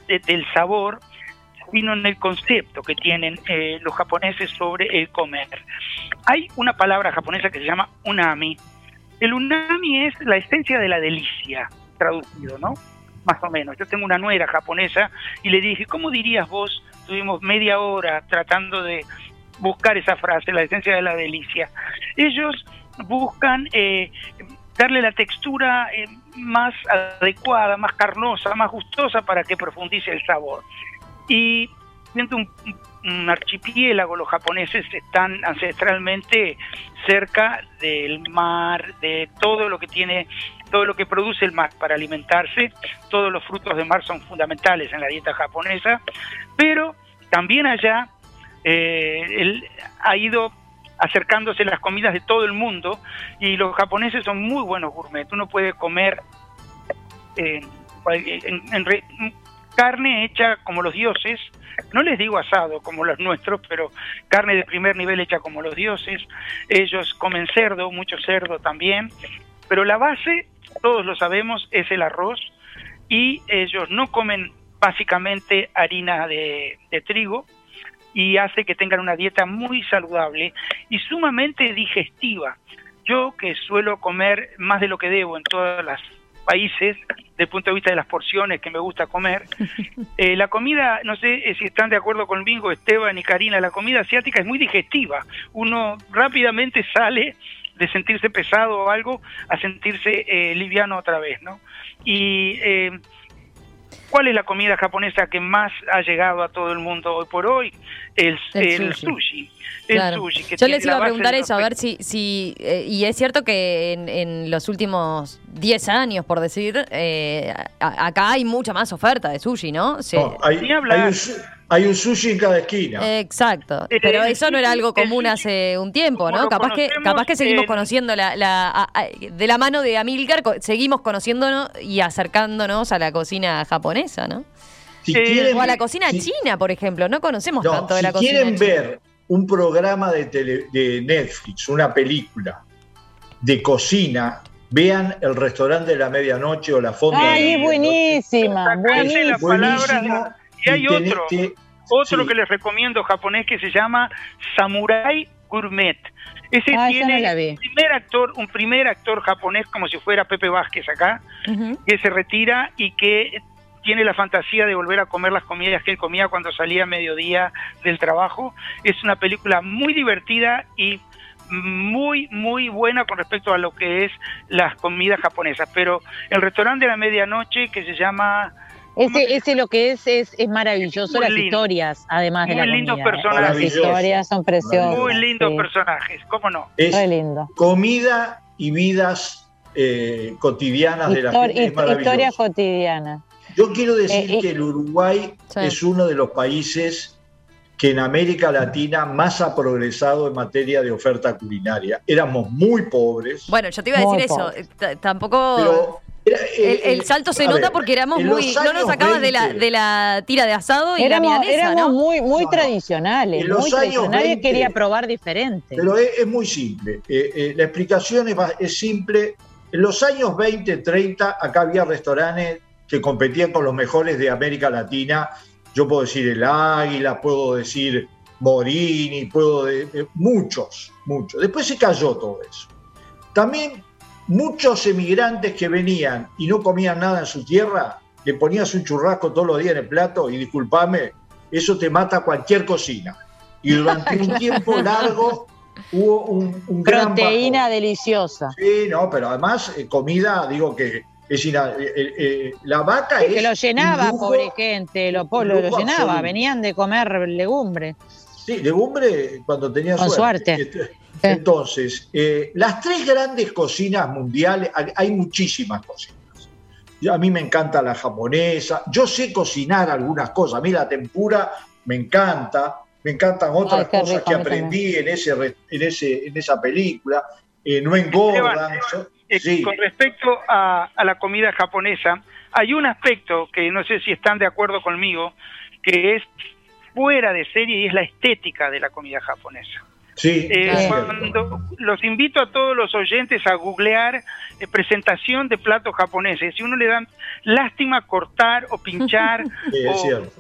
del sabor, sino en el concepto que tienen eh, los japoneses sobre el comer. Hay una palabra japonesa que se llama unami. El unami es la esencia de la delicia, traducido, ¿no? Más o menos. Yo tengo una nuera japonesa y le dije, ¿cómo dirías vos? Tuvimos media hora tratando de buscar esa frase, la esencia de la delicia. Ellos buscan eh, darle la textura eh, más adecuada, más carnosa, más gustosa para que profundice el sabor. Y siento un, archipiélago, los japoneses están ancestralmente cerca del mar, de todo lo que tiene, todo lo que produce el mar para alimentarse. Todos los frutos de mar son fundamentales en la dieta japonesa, pero también allá eh, él ha ido acercándose las comidas de todo el mundo y los japoneses son muy buenos gourmet. Uno puede comer eh, carne hecha como los dioses, no les digo asado como los nuestros, pero carne de primer nivel hecha como los dioses. Ellos comen cerdo, mucho cerdo también, pero la base, todos lo sabemos, es el arroz y ellos no comen básicamente harina de trigo, y hace que tengan una dieta muy saludable y sumamente digestiva. Yo que suelo comer más de lo que debo en todos los países, desde el punto de vista de las porciones que me gusta comer, eh, la comida, no sé eh, si están de acuerdo conmigo Esteban y Karina, la comida asiática es muy digestiva. Uno rápidamente sale de sentirse pesado o algo a sentirse eh, liviano otra vez, ¿no? Y ¿Cuál es la comida japonesa que más ha llegado a todo el mundo hoy por hoy? El, sushi. El sushi. Yo les iba a preguntar eso, a ver si, si eh, y es cierto que en, los últimos 10 años, por decir, eh, acá hay mucha más oferta de sushi, ¿no? hay, hay un sushi en cada esquina. Exacto. Eh, pero eso no era algo común hace un tiempo, ¿no? Capaz que, capaz que seguimos conociendo la, de la mano de Amilcar, seguimos conociéndonos y acercándonos a la cocina japonesa, ¿no? o a la cocina china, por ejemplo. No conocemos tanto de la cocina. Si quieren ver un programa de, de Netflix, una película de cocina, vean el restaurante de la medianoche o la fonda. Ay, es buenísima, buenísima. Y hay otro, otro que les recomiendo japonés que se llama Samurai Gourmet. Ese ah, tiene un primer actor, un primer actor japonés como si fuera Pepe Vázquez acá, que se retira y que tiene la fantasía de volver a comer las comidas que él comía cuando salía a mediodía del trabajo. Es una película muy divertida y muy, muy buena con respecto a lo que es las comidas japonesas. Pero el restaurante de la medianoche que se llama ese, ese lo que es es, es maravilloso, las historias, además de la Muy lindos personajes. Las historias son preciosas. Muy lindos personajes, ¿cómo no? Es lindo. comida y vidas eh, cotidianas de la gente. historias cotidianas. Yo quiero decir eh, que el Uruguay es uno de los países que en América Latina más ha progresado en materia de oferta culinaria. Éramos muy pobres. Bueno, yo te iba a decir eso. Tampoco el, salto se nota porque éramos muy. No nos sacabas de, la, de la tira de asado y éramos, la éramos muy, muy tradicionales. muy tradicionales. quería probar diferente. Pero es, muy simple. Eh, eh, la explicación es, es simple. En los años 20, 30, acá había restaurantes que competían con los mejores de América Latina. Yo puedo decir el Águila, puedo decir Morini, puedo de, de muchos, muchos. Después se cayó todo eso. También muchos emigrantes que venían y no comían nada en su tierra, le ponías un churrasco todos los días en el plato y discúlpame, eso te mata cualquier cocina. Y durante un tiempo largo hubo un, un Proteína deliciosa. Sí, no, pero además eh, comida, digo que es ina- eh, eh, eh, la vaca es Que lo llenaba, pobre gente, lo, lo, lujo llenaba, absoluto. venían de comer legumbre. Sí, legumbre cuando tenía Con suerte. suerte. Entonces, eh, las tres grandes cocinas mundiales, hay- hay muchísimas cocinas. A mí me encanta la japonesa, yo sé cocinar algunas cosas, a mí la tempura me encanta, me encantan otras Ay, cosas rico, que aprendí en, ese, en, ese, en esa película, eh, no engordan. Esteban, Eh, sí. Con respecto a, a la comida japonesa, hay un aspecto que no sé si están de acuerdo conmigo, que es fuera de serie y es la estética de la comida japonesa. Sí, Eh, cuando los invito a todos los oyentes a googlear eh, presentación de platos japoneses. Si uno le dan lástima cortar o pinchar Sí,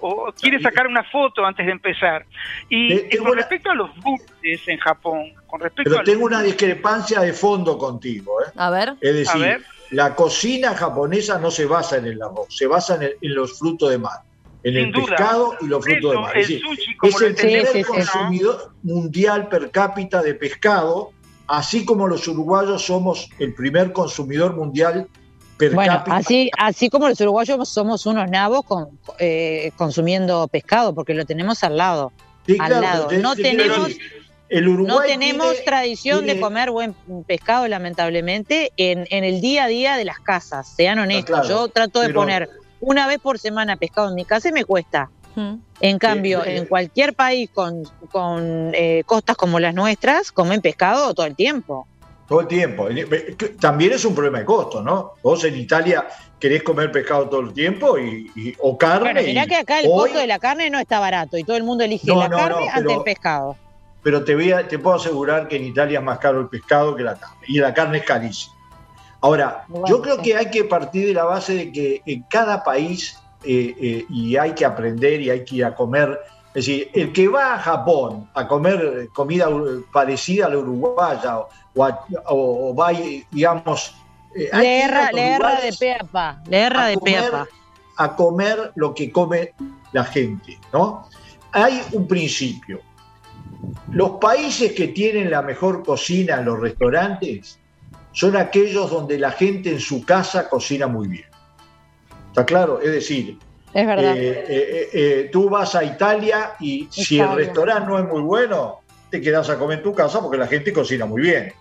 o, quiere sacar una foto antes de empezar. Y Eh, con una- respecto a los dulces en Japón, con respecto Pero a tengo los una discrepancia de fondo contigo. ¿eh? A ver. Es decir, A ver. la cocina japonesa no se basa en el arroz, se basa en, el- en los frutos de mar, en Sin el duda. pescado y los frutos de mar. Es decir, sushi, como es lo el primer sí, sí, sí. consumidor mundial per cápita de pescado, así como los uruguayos somos el primer consumidor mundial per Bueno, cápita. así, así como los uruguayos somos unos nabos con- eh, consumiendo pescado, porque lo tenemos al lado. Sí, al claro, lado. No tenemos- decir, el No Uruguay tenemos tiene- tradición de comer buen pescado, lamentablemente, en, en el día a día de las casas, sean honestos. claro, Yo trato de pero- poner una vez por semana pescado en mi casa y me cuesta. Mm. En cambio, eh, en cualquier país con, con eh, costas como las nuestras, comen pescado todo el tiempo. Todo el tiempo. También es un problema de costo, ¿no? Vos en Italia querés comer pescado todo el tiempo y, y- o carne. Bueno, mirá y que acá el hoy- costo de la carne no está barato y todo el mundo elige No, la no, carne no, ante el pescado. Pero te, voy a- te puedo asegurar que en Italia es más caro el pescado que la carne. Y la carne es carísima. Ahora, Bueno, yo creo sí. que hay que partir de la base de que en cada país, eh, eh, y hay que aprender y hay que ir a comer. Es decir, el que va a Japón a comer comida ur- parecida a la uruguaya o, a- o- o va, digamos. eh, Le erra, le erra de lugares pe a pa. Le erra de comer- pa. a comer lo que come la gente, ¿no? Hay un principio. Los países que tienen la mejor cocina en los restaurantes son aquellos donde la gente en su casa cocina muy bien. ¿Está claro? Es decir, Es verdad. eh, eh, eh, tú vas a Italia y si el restaurante no es muy bueno, te quedas a comer en tu casa porque la gente cocina muy bien.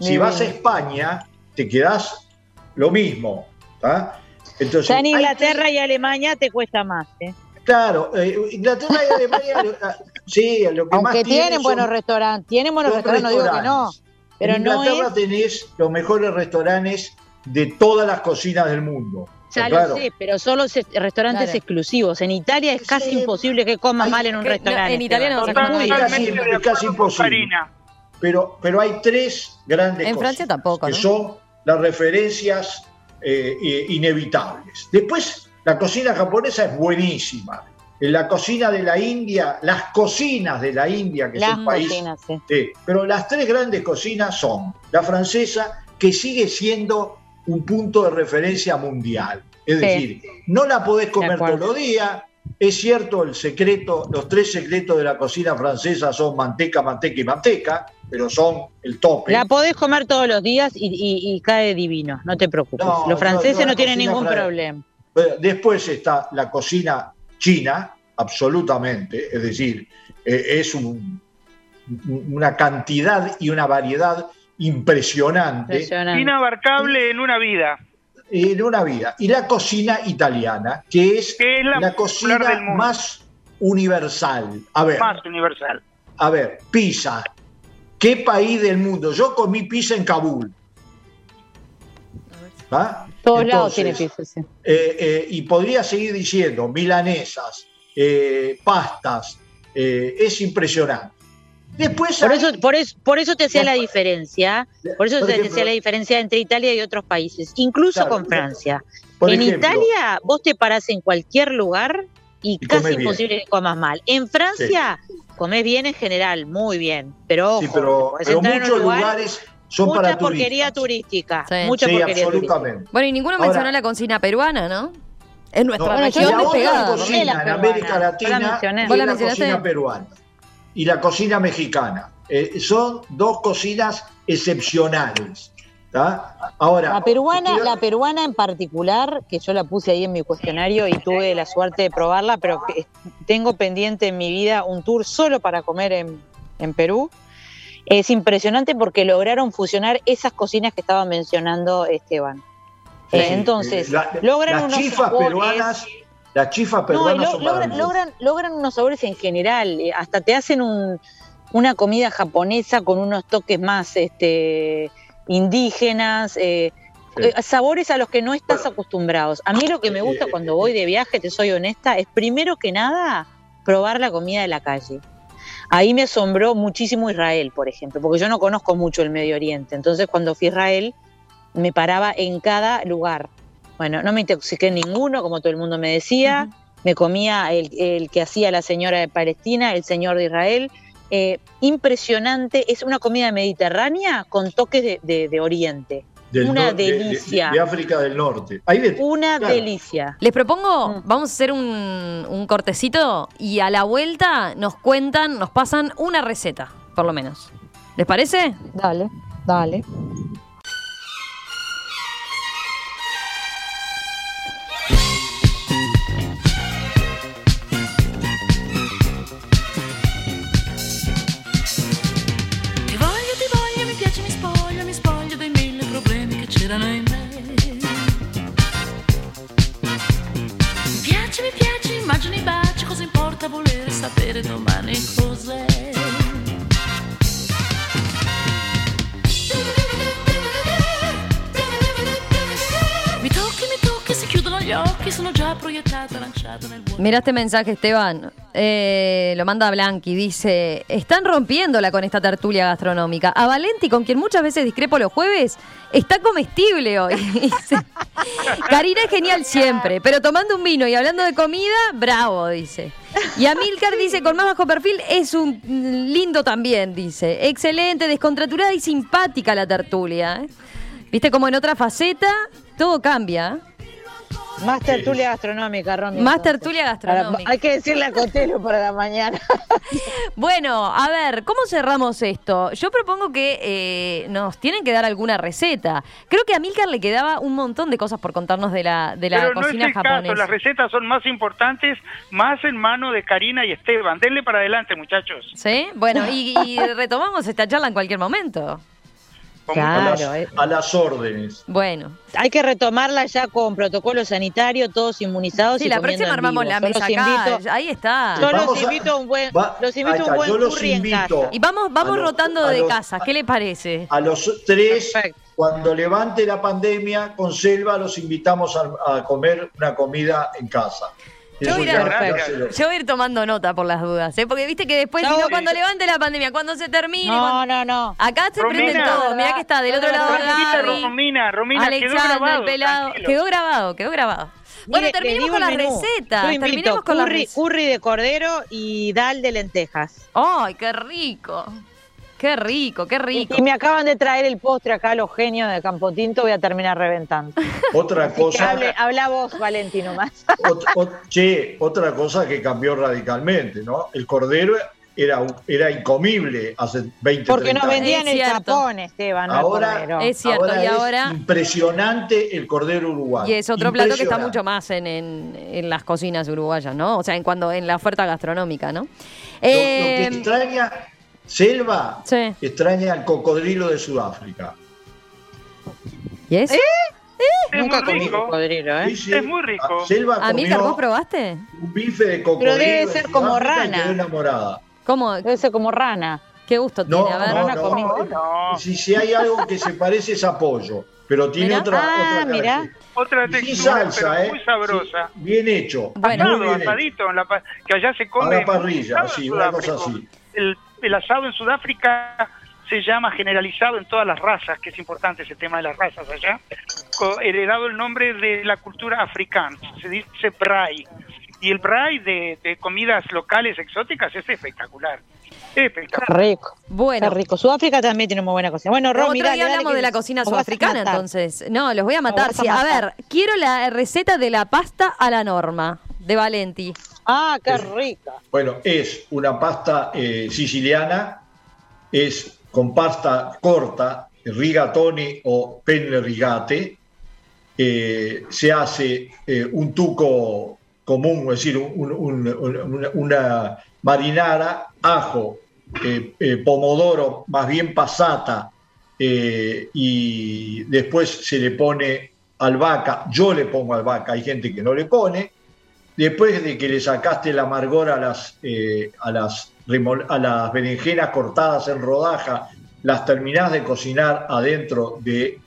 Si vas a. España, te quedas lo mismo. ¿tá? Entonces, Ya en que- Inglaterra y Alemania te cuesta más. ¿eh? Claro, Inglaterra y Alemania, sí, lo que más Aunque tienen son buenos restaurantes, tienen buenos restaurantes, no digo que no. Pero en no Inglaterra es. tenés los mejores restaurantes de todas las cocinas del mundo. Ya ¿Está claro? lo sé, pero solo se- restaurantes Claro. exclusivos. En Italia es casi Sí. imposible que comas mal en un que- no, restaurante. en Italia no casi- de es casi imposible. Pero, pero hay tres grandes En cosas Francia tampoco, que ¿no? son las referencias eh, eh, inevitables. Después, la cocina japonesa es buenísima. En la cocina de la India, las cocinas de la India, que es Las el país cocinas, sí. Sí, pero las tres grandes cocinas son la francesa, que sigue siendo un punto de referencia mundial. Es Sí. decir, no la podés comer todos los días. Es cierto, el secreto, los tres secretos de la cocina francesa son manteca, manteca y manteca, pero son el tope. La podés comer todos los días y, y- y cae divino, no te preocupes. No, Los franceses no, no, tienen ningún problema. Después está la cocina china, absolutamente, es decir, eh, es un- una cantidad y una variedad impresionante. Impresionante. Inabarcable en una vida. en una vida. Y la cocina italiana, que es, Que es la cocina del mundo. más universal. A ver, Más universal. a ver, pizza. ¿Qué país del mundo? Yo comí pizza en Kabul. ¿Ah? Todos lados tiene pizza, sí. eh, eh, y podría seguir diciendo, milanesas, eh, pastas, es impresionante. Después Por hay- eso, por eso, por eso te hacía la diferencia, por eso Por te ejemplo, hacía la diferencia entre Italia y otros países, incluso Claro, con Francia. en ejemplo, Italia vos te parás en cualquier lugar y, Y casi comes bien. imposible que comas mal. En Francia comés bien en general, muy bien. Pero ojo, Sí, pero, pero muchos lugar, lugares son mucha para porquería turística. Sí. Mucha Sí, porquería turística. absolutamente. Bueno, y ninguno Ahora- mencionó la cocina peruana, ¿no? Es nuestra No, región la la. ¿no? cocina La en América la Latina mencioné. es ¿Vos la la mencionaste? cocina peruana y la cocina mexicana. Eh, son dos cocinas excepcionales. ¿tá? Ahora, La peruana, la peruana en particular, que yo la puse ahí en mi cuestionario y tuve la suerte de probarla, pero que tengo pendiente en mi vida un tour solo para comer en, en Perú. Es impresionante porque lograron fusionar esas cocinas que estaba mencionando Esteban. Sí, Eh, entonces, la- logran las unos chifas sabores- peruanas, las chifas No, peruanas lo- son logran, logran, logran unos sabores en general. eh, Hasta te hacen un- una comida japonesa con unos toques más este, indígenas, eh, Sí. sabores a los que no estás Bueno. acostumbrados. A mí lo que me gusta Eh, cuando voy de viaje, te soy honesta, es primero que nada probar la comida de la calle. Ahí me asombró muchísimo Israel, por ejemplo, porque yo no conozco mucho el Medio Oriente. Entonces, cuando fui a Israel, me paraba en cada lugar. Bueno, no me intoxiqué en ninguno, como todo el mundo me decía. Me comía el, el que hacía la señora de Palestina, el señor de Israel. Eh, impresionante, es una comida mediterránea con toques de, de- de Oriente. Del una nor- de- de- delicia. De, África del Norte. De- Una Claro. delicia. Les propongo, Mm. vamos a hacer un, un cortecito y a la vuelta nos cuentan, nos pasan una receta, por lo menos. ¿Les parece? Dale, dale. it on my Mira este mensaje, Esteban. Eh, lo manda Blanqui. Dice: Están rompiéndola con esta tertulia gastronómica. A Valenti, con quien muchas veces discrepo los jueves, está comestible hoy. Karina es genial siempre, pero tomando un vino y hablando de comida, bravo, dice. Y Amilcar dice: Con más bajo perfil es un lindo también, dice. Excelente, descontraturada y simpática la tertulia. ¿eh? Viste como en otra faceta todo cambia. Más tertulia gastronómica, Romy. Más entonces. tertulia Para- gastronómica. hay que decirle a Cotelo para la mañana. Bueno, a ver, ¿cómo cerramos esto? Yo propongo que eh, nos tienen que dar alguna receta. Creo que a Milcar le quedaba un montón de cosas por contarnos de la, de la Pero no es cocina el caso, japonesa. las recetas son más importantes, más en mano de Karina y Esteban. Denle para adelante, muchachos. ¿Sí? Bueno, y, y retomamos esta charla en cualquier momento. Claro. a, las, eh. a las órdenes. Bueno, Hay que retomarla ya con protocolo sanitario, todos inmunizados sí, y la comiendo próxima armamos la mesa los acá. invito- Ahí está. Yo los Vamos invito a un buen, Va- los invito ahí a un está, buen yo los curry en invito. casa. Y vamos, vamos los- rotando de los- casa. ¿Qué le parece? A los tres, Perfecto. cuando levante la pandemia, con Selva los invitamos a, a comer una comida en casa. Yo voy, a, yo voy ir tomando nota por las dudas, ¿eh? porque viste que después, No, si no, sí. cuando levante la pandemia, cuando se termine, No, cuando- no, no. acá se Romina. prenden todo. Mirá que está del otro lado Gaby. Romina, Romina, quedó Alexander, grabado. el pelado. tranquilo. Quedó grabado, quedó grabado. Bueno, Mire, terminemos con las recetas. Invito Terminemos con las curry, recetas. curry de cordero y dal de lentejas. ¡Ay, qué rico! ¡Qué rico, qué rico! Y me acaban de traer el postre acá los genios de Campo Tinto, voy a terminar reventando. Otra Así cosa, hable- habla vos, Valentino, más. ot- ot- che, otra cosa que cambió radicalmente, ¿no? El cordero era, era incomible hace 20, Porque 30 nos años. vendían el chapón, Esteban, no el Ahora, cordero. Es cierto, y ahora- impresionante el cordero uruguayo. Y es otro plato que está mucho más en, en- en las cocinas uruguayas, ¿no? O sea, en cuando en la oferta gastronómica, ¿no? Lo, lo que Eh, extraña, Selva, sí. extraña el cocodrilo de Sudáfrica. ¿Y es? Es Nunca muy rico. cocodrilo, ¿eh? Sí, sí. Es muy rico. Selva Amílcar, comió ¿vos probaste? un bife de cocodrilo. debe en ser como Sudáfrica y rana. quedó enamorada. ¿Cómo? Debe ser como rana. ¿Qué gusto No, tiene? A ver. no, rana no, comí. No. Si, si hay algo que se parece es a pollo, pero tiene Mirá. otra, Ah, otra mirá. Otra Y Sin textura, salsa, pero ¿eh? muy sabrosa. Sí, bien hecho. Bueno. muy Asado, bien hecho. asadito, en la que allá se come. A la parrilla, sí, una cosa así. El, el asado en Sudáfrica se llama generalizado en todas las razas, que es importante ese tema de las razas allá, co- heredado el nombre de la cultura africana, se dice Brai. Y el braai de, de comidas locales exóticas es espectacular. Espectacular. rico. Bueno. Qué rico. Sudáfrica también tiene muy buena cocina. Bueno, Otro día dale, dale, hablamos de la cocina sudafricana, matar. entonces. No, los voy a matar. a sí. A matar. ver, quiero la receta de la pasta a la norma de Valenti. Ah, qué rica. Bueno, es una pasta eh, siciliana, es con pasta corta, rigatoni o penne rigate, eh, se hace eh, un tuco común, es decir, un- un- un- un- una marinara, ajo, pomodoro, más bien pasata, y después se le pone albahaca, yo le pongo albahaca, hay gente que no le pone, después de que le sacaste el amargor a las, eh, a las, a las berenjenas cortadas en rodaja, las terminás de cocinar adentro del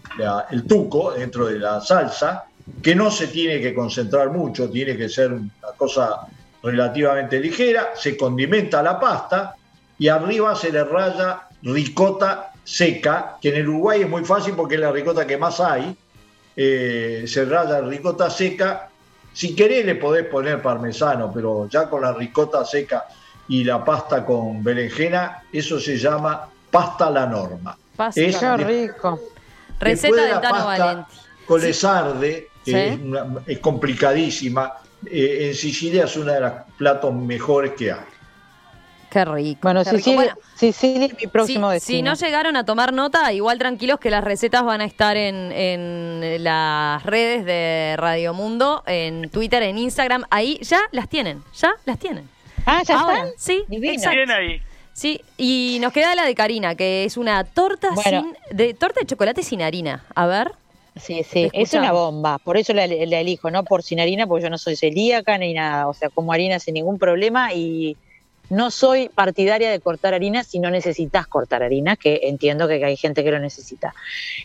el tuco, dentro de la salsa, que no se tiene que concentrar mucho, tiene que ser una cosa relativamente ligera, se condimenta la pasta y arriba se le raya ricota seca, que en el Uruguay es muy fácil porque es la ricota que más hay, eh, se raya ricota seca. Si querés le podés poner parmesano, pero ya con la ricota seca y la pasta con berenjena, eso se llama pasta la norma. Pasta. Es Qué de- rico. Después Receta de la Tano pasta Valenti. Con le sarde, que Sí. es, una- es complicadísima, eh, en Sicilia es uno de los platos mejores que hay. Qué rico. Bueno, qué rico. Sicilia, Bueno, Sicilia es mi próximo si, destino. si no llegaron a tomar nota, igual tranquilos que las recetas van a estar en, en las redes de Radio Mundo, en Twitter, en Instagram. Ahí ya las tienen, ya las tienen. ah, ¿ya Ahora, están? Sí. Bien ahí. Sí, y nos queda la de Karina, que es una torta Bueno. sin de torta de chocolate sin harina. A ver. Sí, sí, es una bomba. Por eso la, la elijo, no por sin harina, porque yo no soy celíaca ni nada. O sea, como harina sin ningún problema y no soy partidaria de cortar harina si no necesitas cortar harina, que entiendo que hay gente que lo necesita.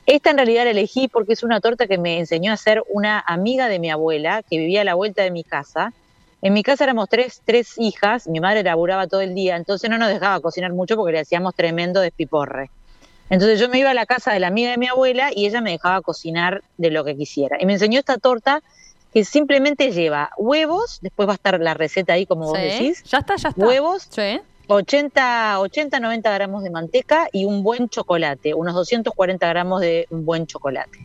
Esta en realidad la elegí porque es una torta que me enseñó a hacer una amiga de mi abuela que vivía a la vuelta de mi casa. En mi casa éramos tres, tres hijas, mi madre laburaba todo el día, entonces no nos dejaba cocinar mucho porque le hacíamos tremendo despiporre. Entonces yo me iba a la casa de la amiga de mi abuela y ella me dejaba cocinar de lo que quisiera. Y me enseñó esta torta que simplemente lleva huevos, después va a estar la receta ahí como vos decís, Ya está, ya está. huevos, Sí. 80, 80, 90 gramos de manteca y un buen chocolate, unos 240 gramos de un buen chocolate.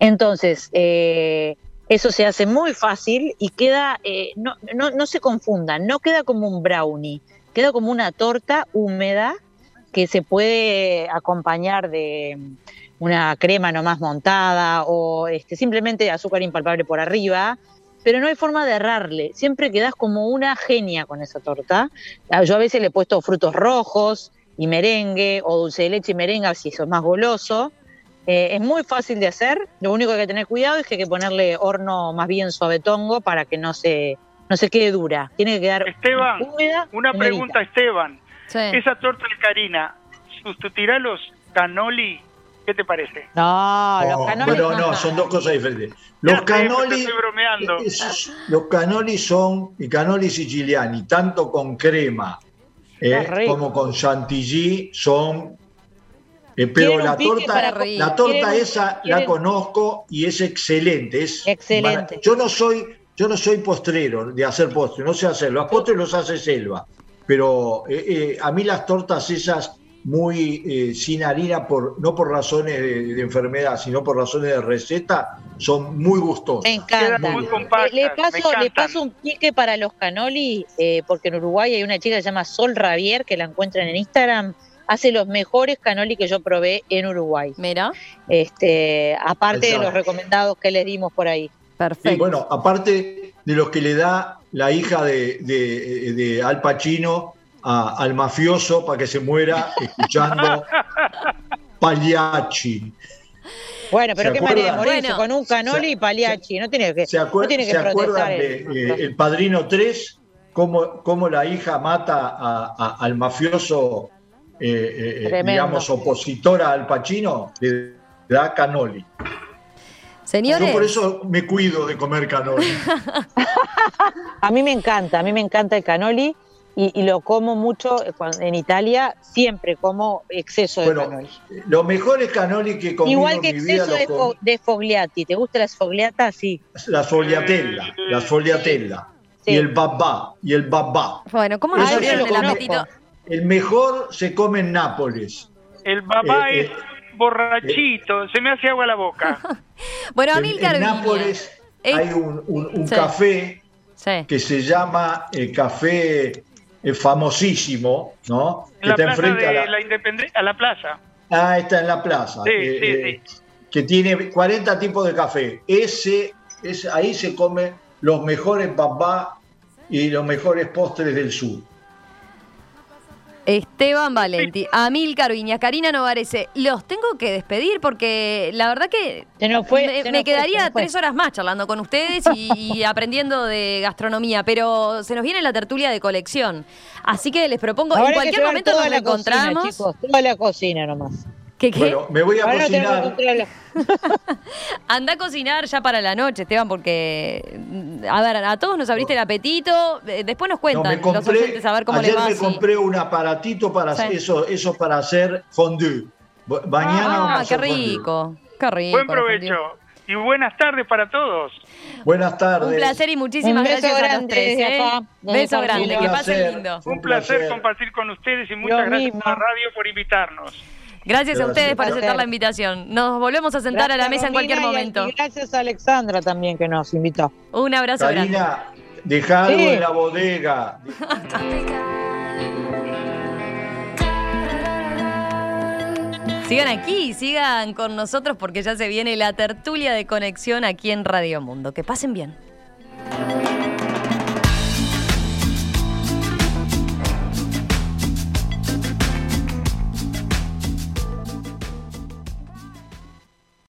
Entonces, eh, eso se hace muy fácil y queda, eh, no, no, no se confundan, no queda como un brownie, queda como una torta húmeda que se puede acompañar de una crema nomás montada o este, simplemente azúcar impalpable por arriba, pero no hay forma de errarle. Siempre quedas como una genia con esa torta. Ah, Yo a veces le he puesto frutos rojos y merengue o dulce de leche y merengue si eso es más goloso. Eh, es muy fácil de hacer. Lo único que hay que tener cuidado es que hay que ponerle horno más bien suavetongo para que no se, no se quede dura. Tiene que quedar Esteban, húmeda. Una pregunta, Esteban. Sí. Esa torta de Karina, ¿sustituirá los canoli? ¿Qué te parece? No, los Oh, canoles Bueno, no, son dos cosas diferentes. Los canoli, estoy bromeando. esos- los canoli son i canoli siciliani, tanto con crema eh, como con chantilly son. eh, pero la torta, la torta esa la conozco y es excelente. Es Excelente. Yo no soy, yo no soy postrero de hacer postres, no sé hacerlo. Los postres los hace Selva, pero eh, eh, a mí las tortas esas muy eh, sin harina, por, no por razones de, de enfermedad, sino por razones de receta, son muy gustosas. Me encanta. Muy Le- compactas, le, me paso, le encantan. paso un pique para los canoli, eh, porque en Uruguay hay una chica que se llama Sol Ravier, que la encuentran en Instagram, hace los mejores canoli que yo probé en Uruguay. Mira, Este, aparte de los recomendados que les dimos por ahí. perfecto. Y bueno, aparte de los que le da la hija de, de- de Al Pacino a- al mafioso para que se muera escuchando Pagliacci. Bueno, pero ¿Se qué manera de morirse Bueno, con un canoli y paliachi. No tiene que, ¿Se, acuer- no tiene que se acuerdan protestar de el- eh, El Padrino 3? Cómo, cómo la hija mata a- a- al mafioso, eh, eh, eh, digamos, opositor a Al Pacino? Le da canoli. Señores, Yo por eso me cuido de comer canoli. A mí me encanta, a mí me encanta el canoli y, y lo como mucho eh, cuando- en Italia, siempre como exceso de Bueno, canoli. los mejores canoli que comido Igual que en mi exceso de, com- fo- de fogliati. ¿Te gusta la sfogliata? Sí. La sfogliatella, la sfogliatella. y el babá, y el babá. Bueno, ¿cómo nos conozco. apetito? El mejor se come en Nápoles. El babá Eh, es eh, borrachito, se me hace agua la boca. Bueno, En, Amílcar en Viña. Nápoles Eh, hay un, un- un sí. café Sí. que se llama el café famosísimo, ¿no? En Que la está plaza enfrente de a la, la Independencia, a la plaza. Ah, está en la plaza. Sí, eh, sí, eh, Que tiene 40 tipos de café. Ese, es, ahí se comen los mejores babá y los mejores postres del sur. Esteban Valenti, Amílcar Viña, Karina Novarese, los tengo que despedir porque la verdad que Se nos fue, me, se me nos fue, quedaría se nos fue. tres horas más charlando con ustedes y, y aprendiendo de gastronomía, pero se nos viene la tertulia de colección. Así que les propongo, Ahora en cualquier momento nos la cocina, encontramos. chicos, toda la cocina nomás. ¿Qué, qué? Bueno, me voy a Ahora no cocinar. Anda a cocinar ya para la noche, Esteban, porque, mm, a ver, a todos nos abriste el apetito. eh, Después nos No, cuentan me los oyentes a ver cómo les ayer va. me compré un aparatito para Sí. hacer eso, eso para hacer fondue. Mañana Ah, vamos a qué fondue. rico, qué rico. Buen provecho. Y buenas tardes para todos. Buenas tardes. Un placer y muchísimas Un beso gracias a los grande tres. ¿eh? acá, Beso grande, Un que pasen placer. lindo. Un placer, placer. compartir con ustedes y muchas Lo gracias mismo. a la radio por invitarnos. Gracias a ustedes por aceptar la invitación. Nos volvemos a sentar a la mesa en cualquier momento. Y gracias a Alexandra también que nos invitó. Un abrazo grande. Karina, deja algo Sí. en la bodega. Sigan aquí, sigan con nosotros porque ya se viene la tertulia de conexión aquí en Radio Mundo. Que pasen bien.